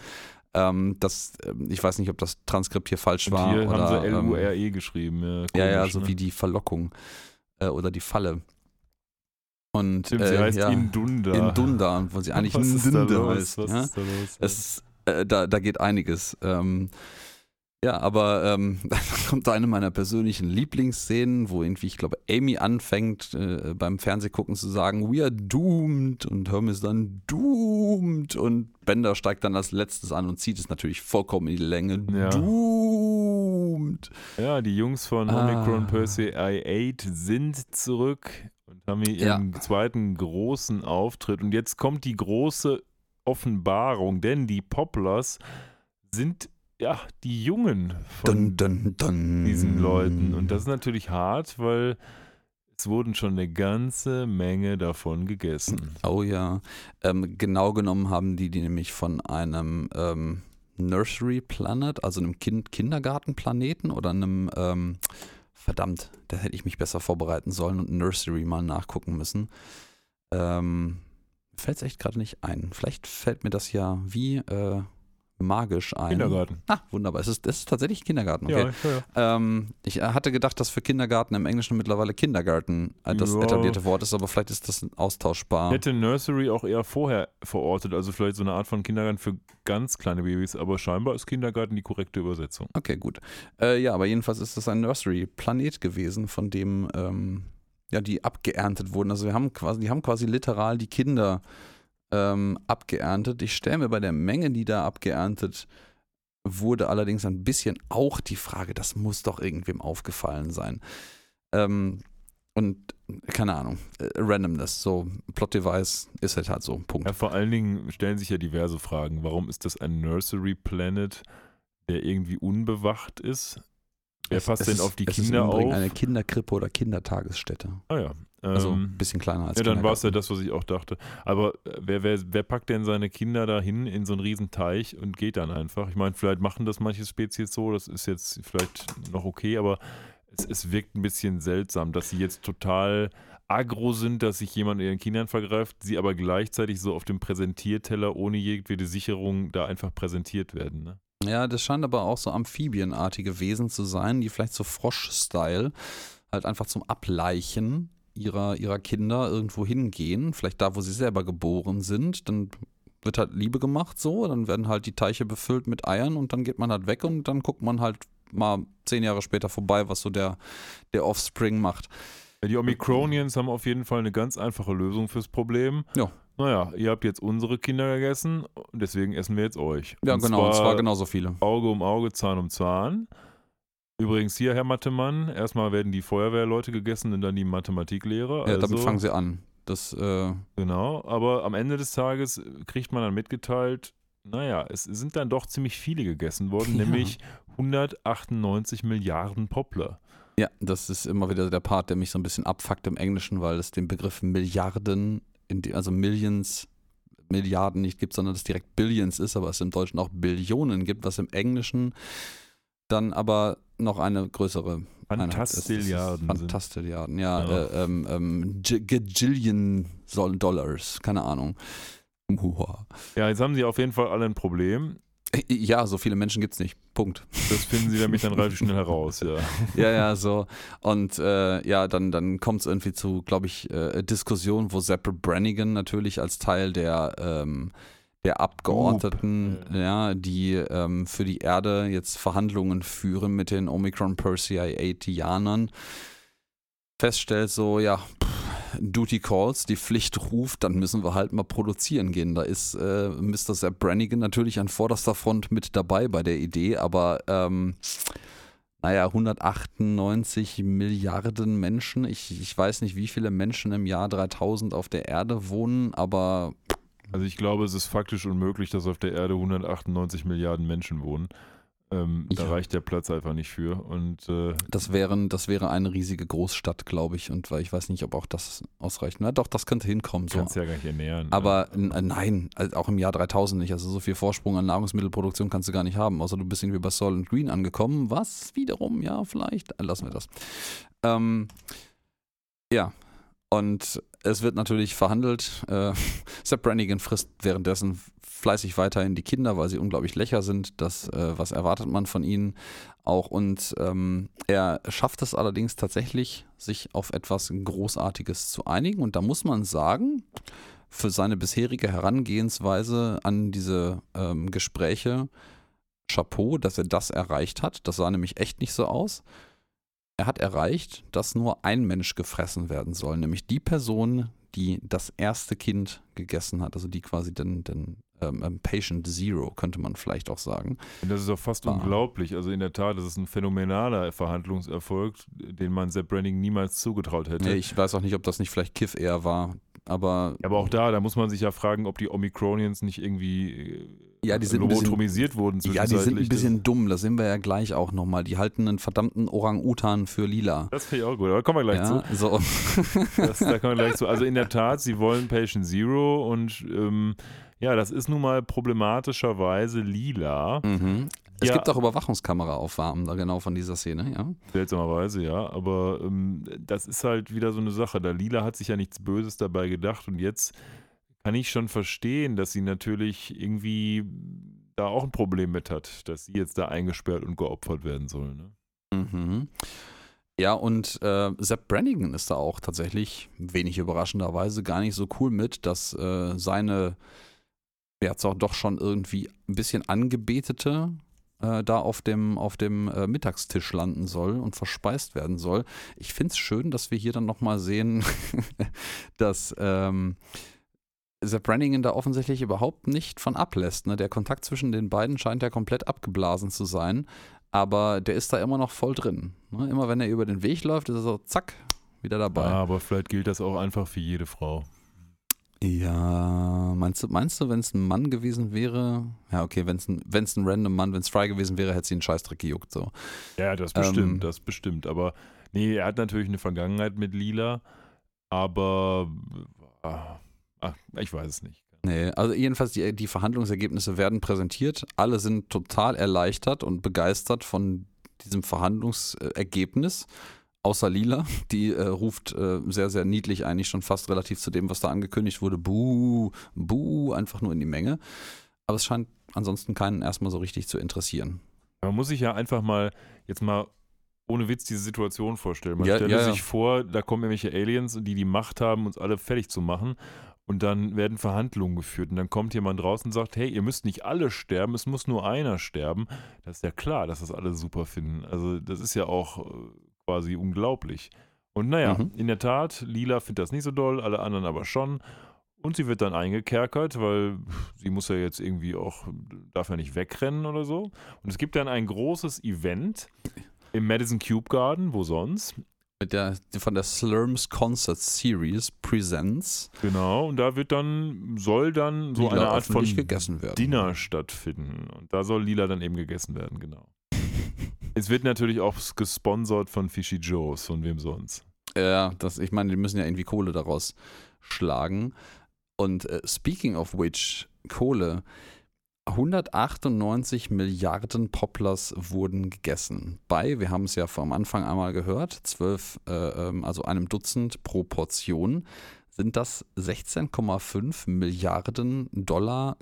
B: Ähm, das, ähm, ich weiß nicht, ob das Transkript hier falsch
A: Und
B: war.
A: hier
B: oder,
A: haben sie
B: ähm,
A: L-U-R-E E geschrieben. Ja,
B: ja, ja,
A: komisch,
B: so
A: ne?
B: wie die Verlockung äh, oder die Falle. Und
A: Stimmt, sie
B: äh,
A: heißt
B: ja,
A: Indunda.
B: Indunda, wo sie eigentlich
A: los?
B: heißt.
A: Was
B: ja?
A: ist da los?
B: Es, äh, da, da geht einiges. Ähm, ja, aber ähm, dann kommt eine meiner persönlichen Lieblingsszenen, wo irgendwie, ich glaube, Amy anfängt äh, beim Fernsehgucken zu sagen, we are doomed und Hermes dann doomed und Bender steigt dann als letztes an und zieht es natürlich vollkommen in die Länge.
A: Ja.
B: Doomed.
A: Ja, die Jungs von
B: Ah.
A: Omicron Percy I8 sind zurück und haben hier ihren zweiten großen Auftritt. Und jetzt kommt die große Offenbarung, denn die Poplars sind ja die Jungen von
B: Dun, dun, dun.
A: diesen Leuten. Und das ist natürlich hart, weil es wurden schon eine ganze Menge davon gegessen.
B: Oh ja. Ähm, genau genommen haben die die nämlich von einem ähm, Nursery Planet, also einem kind Kindergartenplaneten oder einem, ähm, verdammt, da hätte ich mich besser vorbereiten sollen und Nursery mal nachgucken müssen. Ähm, fällt es echt gerade nicht ein. Vielleicht fällt mir das ja wie äh, magisch ein.
A: Kindergarten.
B: Ah, wunderbar. Es ist, es ist tatsächlich Kindergarten, okay.
A: Ja, ja, ja.
B: Ähm, ich äh, hatte gedacht, dass für Kindergarten im Englischen mittlerweile Kindergarten äh, das etablierte Wort ist, aber vielleicht ist das austauschbar.
A: Hätte Nursery auch eher vorher verortet, also vielleicht so eine Art von Kindergarten für ganz kleine Babys, aber scheinbar ist Kindergarten die korrekte Übersetzung.
B: Okay, gut. Äh, ja, aber jedenfalls ist das ein Nursery-Planet gewesen, von dem ähm, ja die abgeerntet wurden. Also wir haben quasi, die haben quasi literal die Kinder ähm, abgeerntet. Ich stelle mir bei der Menge, die da abgeerntet wurde, allerdings ein bisschen auch die Frage, das muss doch irgendwem aufgefallen sein. Ähm, und keine Ahnung, äh, Randomness, so Plot-Device ist halt halt so, Punkt.
A: Ja, vor allen Dingen stellen sich ja diverse Fragen. Warum ist das ein Nursery Planet, der irgendwie unbewacht ist? Wer passt
B: es
A: denn
B: ist-
A: auf die
B: es ist
A: Kinder
B: Übrigen
A: auf?
B: eine Kinderkrippe oder Kindertagesstätte.
A: ah ja.
B: Also ein
A: Ähm,
B: bisschen kleiner als
A: ja, dann war es ja das, was ich auch dachte. Aber äh, wer, wer, wer packt denn seine Kinder da hin in so einen riesen Teich und geht dann einfach? Ich meine, vielleicht machen das manche Spezies so, das ist jetzt vielleicht noch okay, aber es, es wirkt ein bisschen seltsam, dass sie jetzt total aggro sind, dass sich jemand ihren Kindern vergreift, sie aber gleichzeitig so auf dem Präsentierteller ohne jedwede Sicherung da einfach präsentiert werden. Ne?
B: Ja, das scheint aber auch so amphibienartige Wesen zu sein, die vielleicht so Frosch-Style halt einfach zum Ableichen ihrer, ihrer Kinder irgendwo hingehen. Vielleicht da, wo sie selber geboren sind. Dann wird halt Liebe gemacht so, dann werden halt die Teiche befüllt mit Eiern und dann geht man halt weg und dann guckt man halt mal zehn Jahre später vorbei, was so der, der Offspring macht.
A: Die Omicronians haben auf jeden Fall eine ganz einfache Lösung fürs Problem.
B: Ja.
A: Naja, ihr habt jetzt unsere Kinder gegessen und deswegen essen wir jetzt euch.
B: Ja,
A: und
B: genau, und
A: zwar
B: zwar genauso viele.
A: Auge um Auge, Zahn um Zahn. Übrigens hier, Herr Mathemann, erstmal werden die Feuerwehrleute gegessen und dann die Mathematiklehrer.
B: Ja,
A: also,
B: damit fangen sie an. Das, äh,
A: Genau, aber am Ende des Tages kriegt man dann mitgeteilt, naja, es sind dann doch ziemlich viele gegessen worden,
B: Ja.
A: nämlich 198 Milliarden Popler.
B: Ja, das ist immer wieder der Part, der mich so ein bisschen abfuckt im Englischen, weil es den Begriff Milliarden, die, also Millions, Milliarden nicht gibt, sondern es direkt Billions ist, aber es im Deutschen auch Billionen gibt, was im Englischen dann aber noch eine größere
A: Fantastilliarden.
B: Fantastilliarden, ja.
A: Ja.
B: Äh, ähm, ähm, Gajillion Dollars, keine Ahnung.
A: Ja, jetzt haben sie auf jeden Fall alle ein Problem.
B: Ja, so viele Menschen gibt es nicht. Punkt.
A: Das finden sie nämlich dann relativ schnell heraus, ja.
B: Ja, ja, so. Und äh, ja, dann, dann kommt es irgendwie zu, glaube ich, äh, Diskussionen, wo Sepp Brannigan natürlich als Teil der, ähm, der Abgeordneten,
A: Up,
B: ja, die ähm, für die Erde jetzt Verhandlungen führen mit den Omicron Persei-Janern, feststellt so, ja, pff, Duty calls, die Pflicht ruft, dann müssen wir halt mal produzieren gehen. Da ist äh, Mr. Sepp Brannigan natürlich an vorderster Front mit dabei bei der Idee, aber ähm, naja, 198 Milliarden Menschen. Ich, ich weiß nicht, wie viele Menschen im Jahr 3000 auf der Erde wohnen, aber
A: Also ich glaube, es ist faktisch unmöglich, dass auf der Erde 198 Milliarden Menschen wohnen. Ähm, da
B: Ja.
A: reicht der Platz einfach nicht für. Und äh,
B: Das, wären, das wäre eine riesige Großstadt, glaube ich. Und weil ich weiß nicht, ob auch das ausreicht. Na doch, das könnte hinkommen. So.
A: kannst ja gar nicht ernähren.
B: Aber
A: ja.
B: n- nein, also auch im Jahr 3000 nicht. Also so viel Vorsprung an Nahrungsmittelproduktion kannst du gar nicht haben. Außer du bist irgendwie bei Soul and Green angekommen. Was wiederum, ja, vielleicht. äh, Lassen wir das. Ähm, ja, und es wird natürlich verhandelt. Äh, Sepp Brannigan frisst währenddessen fleißig weiterhin die Kinder, weil sie unglaublich lächer sind. Das, äh, was erwartet man von ihnen auch? Und ähm, er schafft es allerdings tatsächlich, sich auf etwas Großartiges zu einigen. Und da muss man sagen, für seine bisherige Herangehensweise an diese ähm, Gespräche, Chapeau, dass er das erreicht hat. Das sah nämlich echt nicht so aus. Er hat erreicht, dass nur ein Mensch gefressen werden soll, nämlich die Person, die das erste Kind gegessen hat, also die quasi den, den ähm, ähm, Patient Zero, könnte man vielleicht auch sagen.
A: Das ist auch fast
B: War-
A: unglaublich. Also in der Tat, das ist ein phänomenaler Verhandlungserfolg, den man Sepp Branning niemals zugetraut hätte.
B: Nee, ich weiß auch nicht, ob das nicht vielleicht Kiff eher war, aber
A: Aber auch da, da muss man sich ja fragen, ob die Omicronians nicht irgendwie äh,
B: Ja, die sind ein bisschen-
A: lobotomisiert wurden
B: ja, die sind ein bisschen dumm, das sehen wir ja gleich auch nochmal. Die halten einen verdammten Orang-Utan für lila.
A: Das, finde ich auch gut, aber kommen wir gleich
B: Ja,
A: zu.
B: so.
A: Das, da kommen wir gleich zu. Also in der Tat, sie wollen Patient Zero und ähm, ja, das ist nun mal problematischerweise lila.
B: Mhm. Es
A: Ja.
B: gibt auch Überwachungskamera-Aufnahmen da genau von dieser Szene, ja.
A: Seltsamerweise, ja. Aber ähm, das ist halt wieder so eine Sache. Da Lila hat sich ja nichts Böses dabei gedacht und jetzt kann ich schon verstehen, dass sie natürlich irgendwie da auch ein Problem mit hat, dass sie jetzt da eingesperrt und geopfert werden soll. Ne?
B: Mhm. Ja, und äh, Sepp Brannigan ist da auch tatsächlich, wenig überraschenderweise, gar nicht so cool mit, dass äh, seine, ja, zwar doch schon irgendwie ein bisschen angebetete äh, da auf dem, auf dem äh, Mittagstisch landen soll und verspeist werden soll. Ich finde es schön, dass wir hier dann nochmal sehen, dass ähm, Sepp Brannigan da offensichtlich überhaupt nicht von ablässt. Ne? Der Kontakt zwischen den beiden scheint ja komplett abgeblasen zu sein aber der ist da immer noch voll drin. Ne? Immer wenn er über den Weg läuft, ist er so, zack, wieder dabei.
A: Ja, aber vielleicht gilt das auch einfach für jede Frau.
B: Ja, meinst du, meinst du, wenn es ein Mann gewesen wäre, ja, okay, wenn es ein, wenn's ein random Mann, wenn es Fry gewesen wäre, hätte sie einen Scheißdreck gejuckt, so.
A: Ja, das bestimmt,
B: Ähm,
A: das bestimmt. Aber nee, er hat natürlich eine Vergangenheit mit Lila, aber ah, ach, ich weiß es nicht.
B: Nee, also jedenfalls die, die Verhandlungsergebnisse werden präsentiert. Alle sind total erleichtert und begeistert von diesem Verhandlungsergebnis. Außer Lila, die äh, ruft äh, sehr, sehr niedlich eigentlich schon fast relativ zu dem, was da angekündigt wurde. Buh, buh, einfach nur in die Menge. Aber es scheint ansonsten keinen erstmal so richtig zu interessieren.
A: Man muss sich ja einfach mal jetzt mal ohne Witz diese Situation vorstellen. Man
B: Ja,
A: stelle
B: ja, ja.
A: sich vor, da kommen irgendwelche Aliens, die die Macht haben, uns alle fertig zu machen. Und dann werden Verhandlungen geführt. Und dann kommt jemand raus und sagt, hey, ihr müsst nicht alle sterben, es muss nur einer sterben. Das ist ja klar, dass das alle super finden. Also das ist ja auch äh, quasi unglaublich. Und naja,
B: Mhm.
A: in der Tat, Lila findet das nicht so doll, alle anderen aber schon. Und sie wird dann eingekerkert, weil sie muss ja jetzt irgendwie auch, darf ja nicht wegrennen oder so. Und es gibt dann ein großes Event im Madison Cube Garden, wo sonst.
B: Mit der, von der Slurms Concert Series Presents
A: Genau, und da wird dann, soll dann so
B: Lila
A: eine Art von
B: gegessen werden.
A: Dinner stattfinden. Und da soll Lila dann eben gegessen werden, genau. es wird natürlich auch gesponsert von Fishy Joe's, von wem sonst.
B: Ja, das, ich meine, die müssen ja irgendwie Kohle daraus schlagen. Und äh, speaking of which, Kohle, 198 Milliarden Poplars wurden gegessen. Bei, wir haben es ja vom Anfang einmal gehört, 12, äh, ähm, also einem Dutzend pro Portion, sind das 16,5 Milliarden Dollar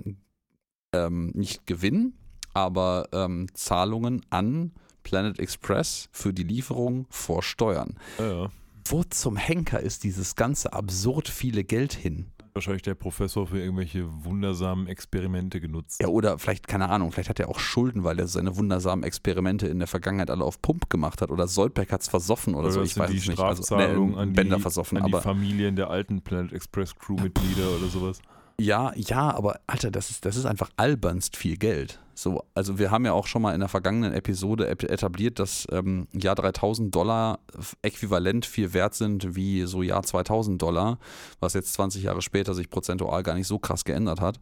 B: ähm, nicht Gewinn, aber ähm, Zahlungen an Planet Express für die Lieferung vor Steuern.
A: Ja, ja.
B: Wo zum Henker ist dieses ganze absurd viele Geld hin?
A: Wahrscheinlich der Professor für irgendwelche wundersamen Experimente genutzt.
B: Ja, oder vielleicht, keine Ahnung, vielleicht hat er auch Schulden, weil er seine wundersamen Experimente in der Vergangenheit alle auf Pump gemacht hat. Oder Solbeck hat es versoffen oder, so,
A: das
B: ich weiß es nicht. Also, ne,
A: an, die,
B: Bänder versoffen,
A: an die Familien der alten Planet Express Crew-Mitglieder oder sowas.
B: Ja, ja, aber Alter, das ist, das ist einfach albernst viel Geld. So, also wir haben ja auch schon mal in der vergangenen Episode ep- etabliert, dass ähm, Jahr 3000 Dollar äquivalent viel wert sind wie so Jahr 2000 Dollar, was jetzt 20 Jahre später sich prozentual gar nicht so krass geändert hat.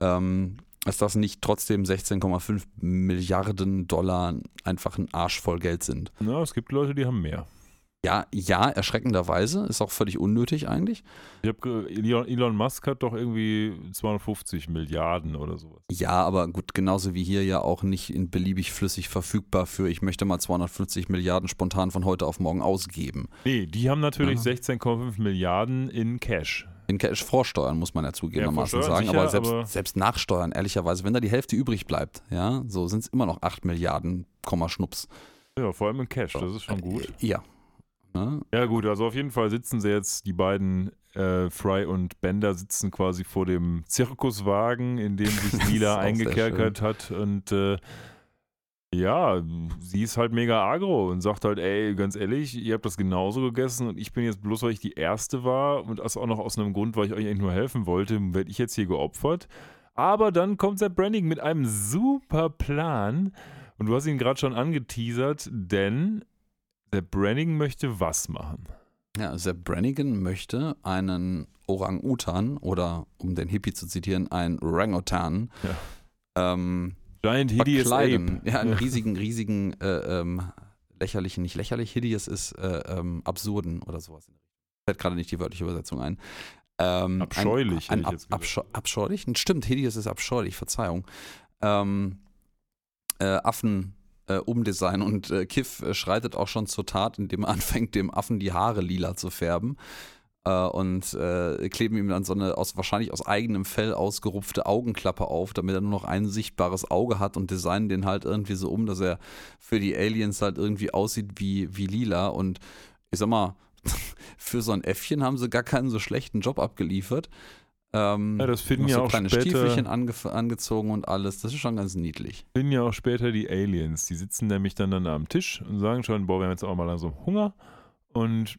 B: Ähm, dass das nicht trotzdem 16,5 Milliarden Dollar einfach ein Arsch voll Geld sind.
A: Na, es gibt Leute, die haben mehr.
B: Ja, ja, erschreckenderweise. Ist auch völlig unnötig eigentlich.
A: Ich hab, ge- Elon, Musk hat doch irgendwie 250 Milliarden oder sowas.
B: Ja, aber gut, genauso wie hier ja auch nicht in beliebig flüssig verfügbar für, ich möchte mal 250 Milliarden spontan von heute auf morgen ausgeben.
A: Nee, die haben natürlich
B: Ja.
A: 16,5 Milliarden in Cash.
B: In Cash vorsteuern, muss man ja zugegebenermaßen
A: vorsteuern,
B: sagen.
A: sicher,
B: aber, selbst,
A: aber-
B: selbst nachsteuern, ehrlicherweise, wenn da die Hälfte übrig bleibt, ja, so sind es immer noch 8 Milliarden, Komma Schnups.
A: Ja, vor allem in Cash, das ist schon gut.
B: Ja. Ne?
A: Ja, gut, also auf jeden Fall sitzen sie jetzt, die beiden äh, Fry und Bender sitzen quasi vor dem Zirkuswagen, in dem sich Lila eingekerkert hat. Und äh, ja, sie ist halt mega agro und sagt halt, ey, ganz ehrlich, ihr habt das genauso gegessen und ich bin jetzt bloß, weil ich die Erste war und das auch noch aus einem Grund, weil ich euch eigentlich nur helfen wollte, werde ich jetzt hier geopfert. Aber dann kommt Sepp Branning mit einem super Plan und du hast ihn gerade schon angeteasert, denn der Branning möchte was machen?
B: Ja, Sepp Brannigan möchte einen Orang-Utan oder, um den Hippie zu zitieren, einen Orangutan ähm,
A: Giant Hideous
B: verkleiden.
A: Ape.
B: Ja, einen riesigen, riesigen, äh, ähm, lächerlichen, nicht lächerlich, hideous ist äh, ähm, absurden oder sowas. Fällt gerade nicht die wörtliche Übersetzung ein. Ähm,
A: Abscheulich,
B: Ein, ein
A: ich jetzt
B: ab, abscheu abscheulich? Stimmt, hideous ist abscheulich, Verzeihung. Ähm, äh, Affen äh, umdesign und äh, Kiff äh, schreitet auch schon zur Tat, indem er anfängt, dem Affen die Haare lila zu färben. Äh, und äh, kleben ihm dann so eine aus, wahrscheinlich aus eigenem Fell ausgerupfte Augenklappe auf, damit er nur noch ein sichtbares Auge hat und designen den halt irgendwie so um, dass er für die Aliens halt irgendwie aussieht wie, wie lila. Und ich sag mal, für so ein Äffchen haben sie gar keinen so schlechten Job abgeliefert. Ähm,
A: Ja, das finden ja
B: so
A: auch
B: kleine
A: später-
B: Stiefelchen angef- angezogen und alles. Das ist schon ganz niedlich.
A: Finden ja auch später die Aliens. Die sitzen nämlich dann, dann am Tisch und sagen schon, boah, wir haben jetzt auch mal langsam Hunger. Und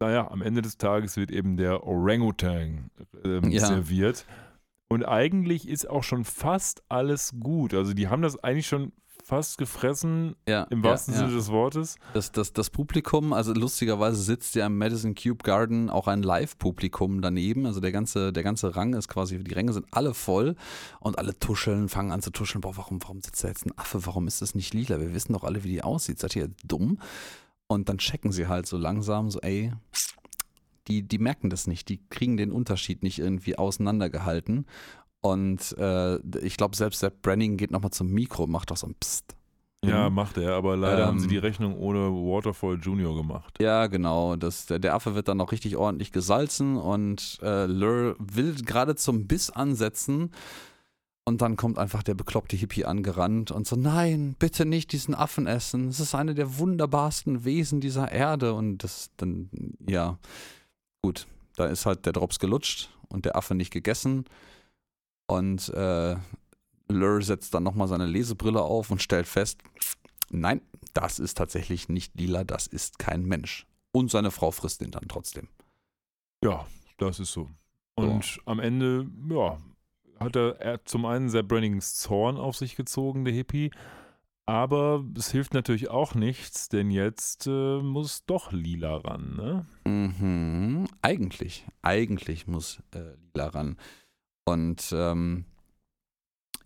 A: naja, am Ende des Tages wird eben der Orangutan ähm,
B: Ja.
A: serviert. Und eigentlich ist auch schon fast alles gut. Also die haben das eigentlich schon fast gefressen,
B: Ja,
A: im wahrsten
B: ja.
A: Sinne des Wortes.
B: Das, das, das Publikum, also lustigerweise sitzt ja im Madison Cube Garden auch ein Live-Publikum daneben. Also der ganze, der ganze Rang ist quasi, die Ränge sind alle voll und alle tuscheln, fangen an zu tuscheln. Boah, warum, warum sitzt da jetzt ein Affe? Warum ist das nicht lila? Wir wissen doch alle, wie die aussieht. Seid ihr dumm? Und dann checken sie halt so langsam, so, ey, die, die merken das nicht, die kriegen den Unterschied nicht irgendwie auseinandergehalten. Und äh, ich glaube, selbst der Branning geht nochmal zum Mikro und macht doch so ein Psst.
A: Ja,
B: Mhm.
A: macht er, aber leider haben sie
B: Ähm,
A: die Rechnung ohne Waterfall Junior gemacht.
B: Ja, genau. Das, der, der Affe wird dann noch richtig ordentlich gesalzen und äh, Lur will gerade zum Biss ansetzen. Und dann kommt einfach der bekloppte Hippie angerannt und so, nein, bitte nicht diesen Affen essen. Es ist eine der wunderbarsten Wesen dieser Erde. Und das dann, ja, gut, da ist halt der Drops gelutscht und der Affe nicht gegessen. Und äh, Lur setzt dann nochmal seine Lesebrille auf und stellt fest, nein, das ist tatsächlich nicht lila, das ist kein Mensch. Und seine Frau frisst ihn dann trotzdem.
A: Ja, das ist so. Und am Ende, ja, hat er, er zum einen sehr Brennings Zorn auf sich gezogen, der Hippie. Aber es hilft natürlich auch nichts, denn jetzt äh, muss doch Lila ran, ne?
B: Mhm. Eigentlich, eigentlich muss äh, Lila ran. Und ähm,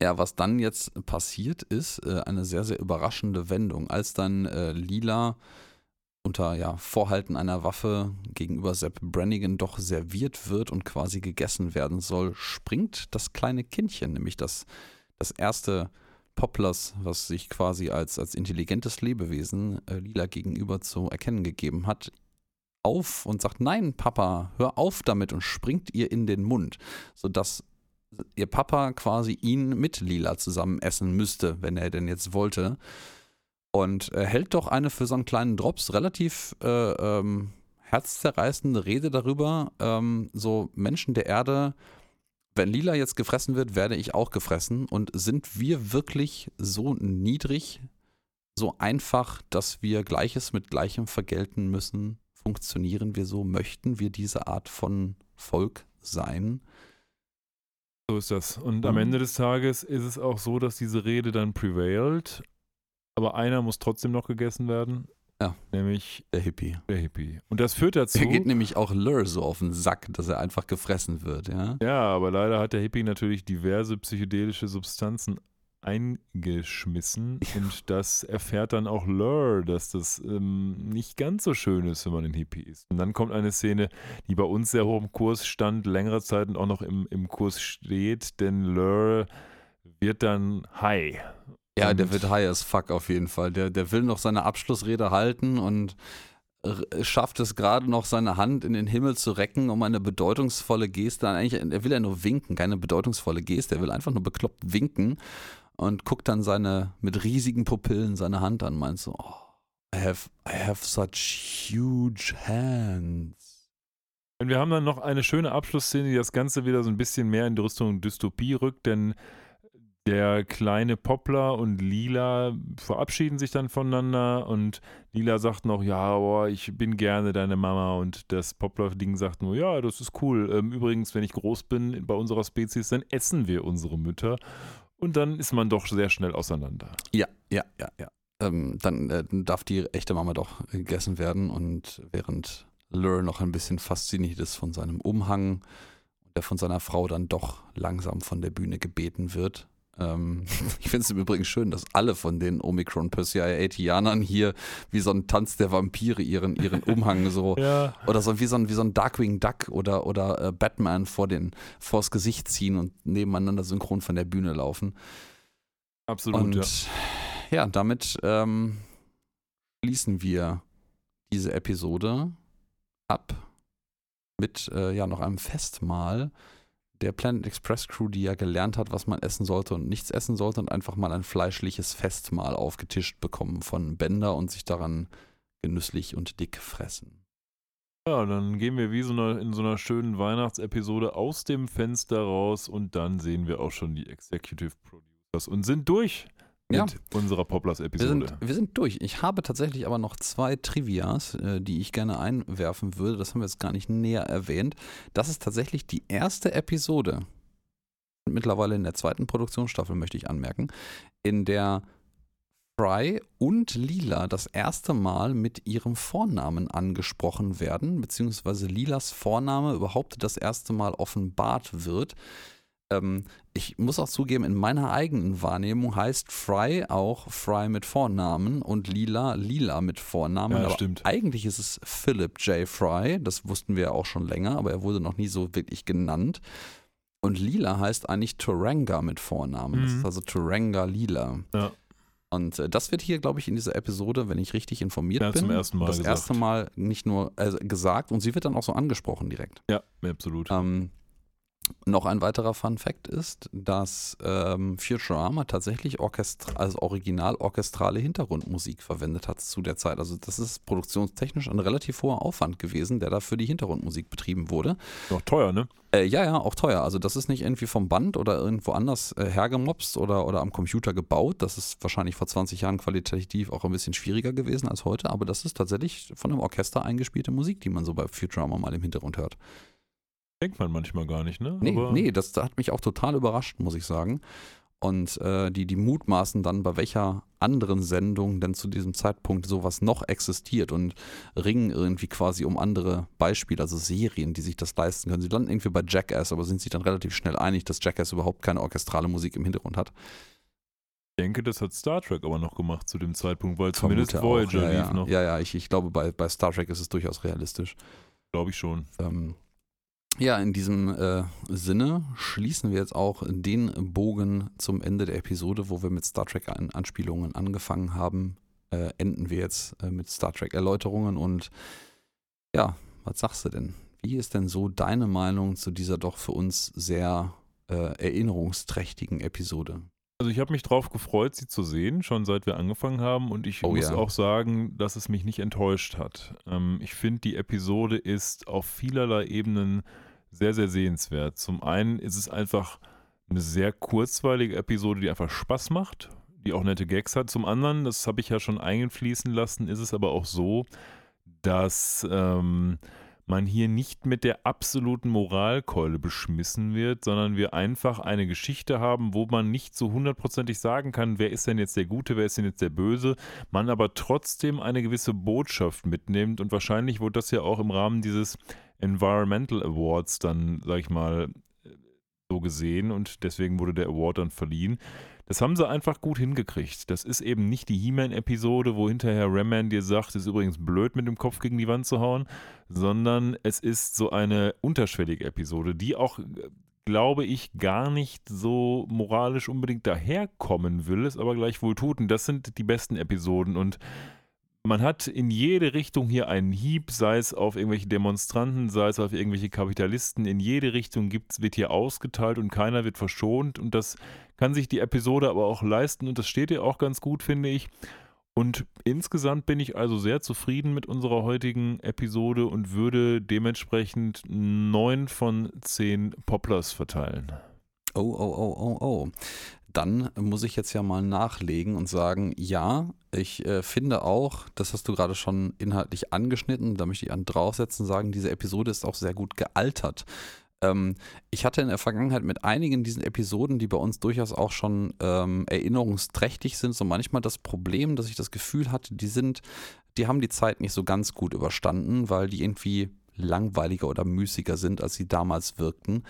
B: ja, was dann jetzt passiert ist, äh, eine sehr, sehr überraschende Wendung. Als dann äh, Lila unter ja, Vorhalten einer Waffe gegenüber Sepp Brannigan doch serviert wird und quasi gegessen werden soll, springt das kleine Kindchen, nämlich das, das erste Poplars, was sich quasi als, als intelligentes Lebewesen äh, Lila gegenüber zu erkennen gegeben hat, auf und sagt, nein, Papa, hör auf damit und springt ihr in den Mund, sodass ihr Papa quasi ihn mit Lila zusammen essen müsste, wenn er denn jetzt wollte. Und er hält doch eine für so einen kleinen Drops relativ äh, ähm, herzzerreißende Rede darüber, ähm, so Menschen der Erde, wenn Lila jetzt gefressen wird, werde ich auch gefressen. Und sind wir wirklich so niedrig, so einfach, dass wir Gleiches mit Gleichem vergelten müssen? Funktionieren wir so? Möchten wir diese Art von Volk sein?
A: So ist das. Und am
B: Mhm.
A: Ende des Tages ist es auch so, dass diese Rede dann prevailed. Aber einer muss trotzdem noch gegessen werden.
B: Ja.
A: Nämlich
B: Der Hippie.
A: der Hippie. Und das führt dazu.
B: Er geht nämlich auch Lur so auf den Sack, dass er einfach gefressen wird, ja.
A: Ja, aber leider hat der Hippie natürlich diverse psychedelische Substanzen eingeschmissen und das erfährt dann auch Lur, dass das ähm, nicht ganz so schön ist, wenn man ein Hippie ist. Und dann kommt eine Szene, die bei uns sehr hoch im Kurs stand, längere Zeit und auch noch im, im Kurs steht, denn Lur wird dann high.
B: Ja, der
A: Und-
B: wird high as fuck auf jeden Fall. Der, der will noch seine Abschlussrede halten und schafft es gerade noch, seine Hand in den Himmel zu recken, um eine bedeutungsvolle Geste. Eigentlich, er will ja nur winken, keine bedeutungsvolle Geste. Er will einfach nur bekloppt winken und guckt dann seine mit riesigen Pupillen seine Hand an, meint so, oh, I have, I have such huge hands.
A: Und wir haben dann noch eine schöne Abschlussszene, die das Ganze wieder so ein bisschen mehr in die Richtung Dystopie rückt, denn der kleine Poplar und Lila verabschieden sich dann voneinander und Lila sagt noch, ja, boah, ich bin gerne deine Mama und das Poplar-Ding sagt nur, ja, das ist cool. Ähm, übrigens, wenn ich groß bin bei unserer Spezies, dann essen wir unsere Mütter und dann ist man doch sehr schnell auseinander.
B: Ja, ja, ja, ja. Ähm, dann äh, darf die echte Mama doch gegessen werden und während Lur noch ein bisschen fasziniert ist von seinem Umhang der von seiner Frau dann doch langsam von der Bühne gebeten wird. Ähm, ich finde es im Übrigen schön, dass alle von den Omicron Perseid-Janern hier wie so ein Tanz der Vampire ihren, ihren Umhang so
A: Ja,
B: oder so wie so ein, wie so ein Darkwing Duck oder, oder äh, Batman vor den, vors Gesicht ziehen und nebeneinander synchron von der Bühne laufen.
A: absolut.
B: Und
A: ja.
B: ja, damit ähm, schließen wir diese Episode ab mit äh, ja noch einem Festmahl der Planet Express Crew, die ja gelernt hat, was man essen sollte und nichts essen sollte und einfach mal ein fleischliches Festmahl aufgetischt bekommen von Bender und sich daran genüsslich und dick fressen.
A: Ja, dann gehen wir wie so eine, in so einer schönen Weihnachtsepisode aus dem Fenster raus und dann sehen wir auch schon die Executive Producers und sind durch
B: Ja.
A: mit unserer
B: Wir
A: Poplars-Episode.
B: sind, wir sind durch. Ich habe tatsächlich aber noch zwei Trivias, äh, die ich gerne einwerfen würde. Das haben wir jetzt gar nicht näher erwähnt. Das ist tatsächlich die erste Episode, mittlerweile in der zweiten Produktionsstaffel, möchte ich anmerken, in der Fry und Lila das erste Mal mit ihrem Vornamen angesprochen werden, beziehungsweise Lilas Vorname überhaupt das erste Mal offenbart wird. Ähm, ich muss auch zugeben, in meiner eigenen Wahrnehmung heißt Fry auch Fry mit Vornamen und Lila Lila mit Vornamen.
A: Ja,
B: aber
A: stimmt.
B: eigentlich ist es Philip J. Fry, das wussten wir ja auch schon länger, aber er wurde noch nie so wirklich genannt. Und Lila heißt eigentlich Turanga mit Vornamen. Das
A: Mhm.
B: ist also Turanga Lila.
A: Ja.
B: Und äh, das wird hier, glaube ich, in dieser Episode, wenn ich richtig informiert
A: Ja,
B: bin,
A: zum ersten Mal
B: das
A: gesagt.
B: erste Mal nicht nur äh, gesagt und sie wird dann auch so angesprochen direkt.
A: Ja, absolut.
B: Ähm, noch ein weiterer Fun Fact ist, dass ähm, Futurama tatsächlich orchestra also original orchestrale Hintergrundmusik verwendet hat zu der Zeit. Also das ist produktionstechnisch ein relativ hoher Aufwand gewesen, der da für die Hintergrundmusik betrieben wurde.
A: Noch teuer, ne?
B: Äh, ja, ja, auch teuer. Also das ist nicht irgendwie vom Band oder irgendwo anders äh, hergemopst oder, oder am Computer gebaut. Das ist wahrscheinlich vor 20 Jahren qualitativ auch ein bisschen schwieriger gewesen als heute, aber das ist tatsächlich von einem Orchester eingespielte Musik, die man so bei Futurama mal im Hintergrund hört.
A: Denkt man manchmal gar nicht, ne?
B: Nee,
A: Aber
B: nee, das hat mich auch total überrascht, muss ich sagen. Und äh, die, die mutmaßen dann, bei welcher anderen Sendung denn zu diesem Zeitpunkt sowas noch existiert und ringen irgendwie quasi um andere Beispiele, also Serien, die sich das leisten können. Sie landen irgendwie bei Jackass, aber sind sich dann relativ schnell einig, dass Jackass überhaupt keine orchestrale Musik im Hintergrund hat.
A: ich denke, das hat Star Trek aber noch gemacht zu dem Zeitpunkt, weil zumindest
B: Vermute auch,
A: Voyager
B: ja,
A: lief
B: ja.
A: noch,
B: Ja, ja, ich, ich glaube, bei, bei Star Trek ist es durchaus realistisch.
A: glaube ich schon.
B: Ähm, ja, in diesem äh, Sinne schließen wir jetzt auch den Bogen zum Ende der Episode, wo wir mit Star Trek-Anspielungen angefangen haben. Äh, enden wir jetzt äh, mit Star Trek-Erläuterungen und ja, was sagst du denn? Wie ist denn so deine Meinung zu dieser doch für uns sehr äh, erinnerungsträchtigen Episode?
A: Also ich habe mich drauf gefreut, sie zu sehen, schon seit wir angefangen haben. Und ich
B: Oh
A: muss
B: ja.
A: auch sagen, dass es mich nicht enttäuscht hat. Ähm, ich finde, die Episode ist auf vielerlei Ebenen sehr, sehr sehenswert. Zum einen ist es einfach eine sehr kurzweilige Episode, die einfach Spaß macht, die auch nette Gags hat. Zum anderen, das habe ich ja schon einfließen lassen, ist es aber auch so, dass ähm, man hier nicht mit der absoluten Moralkeule beschmissen wird, sondern wir einfach eine Geschichte haben, wo man nicht so hundertprozentig sagen kann, wer ist denn jetzt der Gute, wer ist denn jetzt der Böse, man aber trotzdem eine gewisse Botschaft mitnimmt und wahrscheinlich wurde das ja auch im Rahmen dieses Environmental Awards dann, sag ich mal, so gesehen und deswegen wurde der Award dann verliehen. Das haben sie einfach gut hingekriegt. Das ist eben nicht die He-Man-Episode, wo hinterher Ramman dir sagt, es ist übrigens blöd, mit dem Kopf gegen die Wand zu hauen, sondern es ist so eine unterschwellige Episode, die auch, glaube ich, gar nicht so moralisch unbedingt daherkommen will, es aber gleichwohl tut. Und das sind die besten Episoden und man hat in jede Richtung hier einen Hieb, sei es auf irgendwelche Demonstranten, sei es auf irgendwelche Kapitalisten. In jede Richtung gibt's, wird hier ausgeteilt und keiner wird verschont. Und das kann sich die Episode aber auch leisten und das steht ihr auch ganz gut, finde ich. Und insgesamt bin ich also sehr zufrieden mit unserer heutigen Episode und würde dementsprechend neun von zehn Poplars verteilen.
B: Oh, oh, oh, oh, oh dann muss ich jetzt ja mal nachlegen und sagen, ja, ich äh, finde auch, das hast du gerade schon inhaltlich angeschnitten, da möchte ich an draufsetzen sagen, diese Episode ist auch sehr gut gealtert. Ähm, ich hatte in der Vergangenheit mit einigen diesen Episoden, die bei uns durchaus auch schon ähm, erinnerungsträchtig sind, so manchmal das Problem, dass ich das Gefühl hatte, die sind, die haben die Zeit nicht so ganz gut überstanden, weil die irgendwie langweiliger oder müßiger sind, als sie damals wirkten.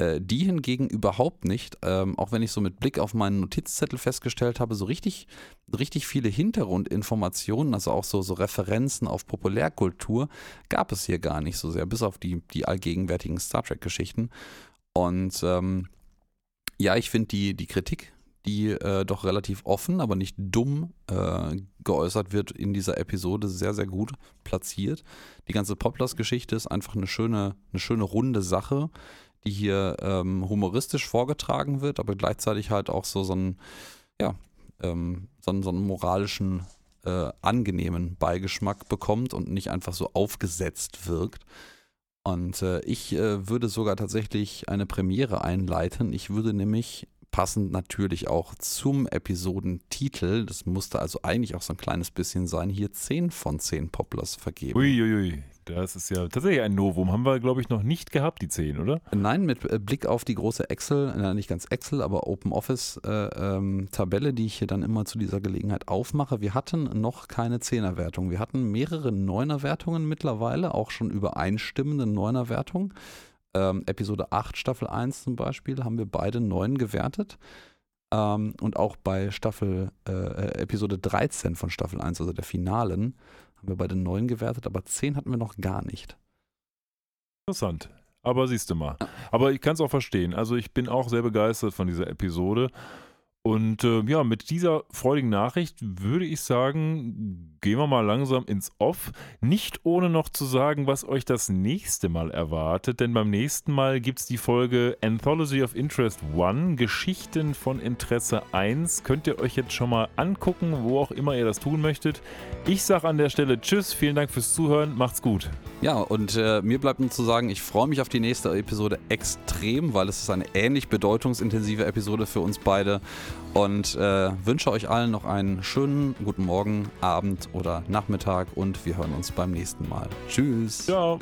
B: Äh, die hingegen überhaupt nicht, ähm, auch wenn ich so mit Blick auf meinen Notizzettel festgestellt habe, so richtig, richtig viele Hintergrundinformationen, also auch so, so Referenzen auf Populärkultur, gab es hier gar nicht so sehr, bis auf die, die allgegenwärtigen Star Trek-Geschichten. Und ähm, ja, ich finde die, die Kritik, die äh, doch relativ offen, aber nicht dumm äh, geäußert wird in dieser Episode, sehr, sehr gut platziert. Die ganze Poplars-Geschichte ist einfach eine schöne, eine schöne runde Sache, die hier ähm, humoristisch vorgetragen wird, aber gleichzeitig halt auch so, so einen, ja, ähm, so, so einen moralischen, äh, angenehmen Beigeschmack bekommt und nicht einfach so aufgesetzt wirkt. Und äh, ich äh, würde sogar tatsächlich eine Premiere einleiten. Ich würde nämlich passend natürlich auch zum Episodentitel, das musste also eigentlich auch so ein kleines bisschen sein, hier 10 von 10 Poplars vergeben.
A: Uiuiui. Das ist ja tatsächlich ein Novum. Haben wir, glaube ich, noch nicht gehabt, die 10, oder?
B: Nein, mit äh, Blick auf die große Excel, äh, nicht ganz Excel, aber Open Office-Tabelle, äh, ähm, die ich hier dann immer zu dieser Gelegenheit aufmache. Wir hatten noch keine 10er-Wertung. Wir hatten mehrere 9er-Wertungen mittlerweile, auch schon übereinstimmende 9er-Wertungen. Ähm, Episode 8, Staffel 1 zum Beispiel, haben wir beide 9 gewertet. Ähm, und auch bei Staffel, äh, Episode 13 von Staffel 1, also der Finalen, haben wir bei den neun gewertet, aber zehn hatten wir noch gar nicht.
A: Interessant. Aber siehst du mal. Aber ich kann es auch verstehen. Also ich bin auch sehr begeistert von dieser Episode. Und äh, ja, mit dieser freudigen Nachricht würde ich sagen, gehen wir mal langsam ins Off. Nicht ohne noch zu sagen, was euch das nächste Mal erwartet, denn beim nächsten Mal gibt es die Folge Anthology of Interest 1, Geschichten von Interesse 1. Könnt ihr euch jetzt schon mal angucken, wo auch immer ihr das tun möchtet. Ich sage an der Stelle Tschüss, vielen Dank fürs Zuhören, macht's gut.
B: Ja, und äh, mir bleibt nur zu sagen, ich freue mich auf die nächste Episode extrem, weil es ist eine ähnlich bedeutungsintensive Episode für uns beide und äh, wünsche euch allen noch einen schönen guten Morgen, Abend oder Nachmittag und wir hören uns beim nächsten Mal. Tschüss.
A: Ciao.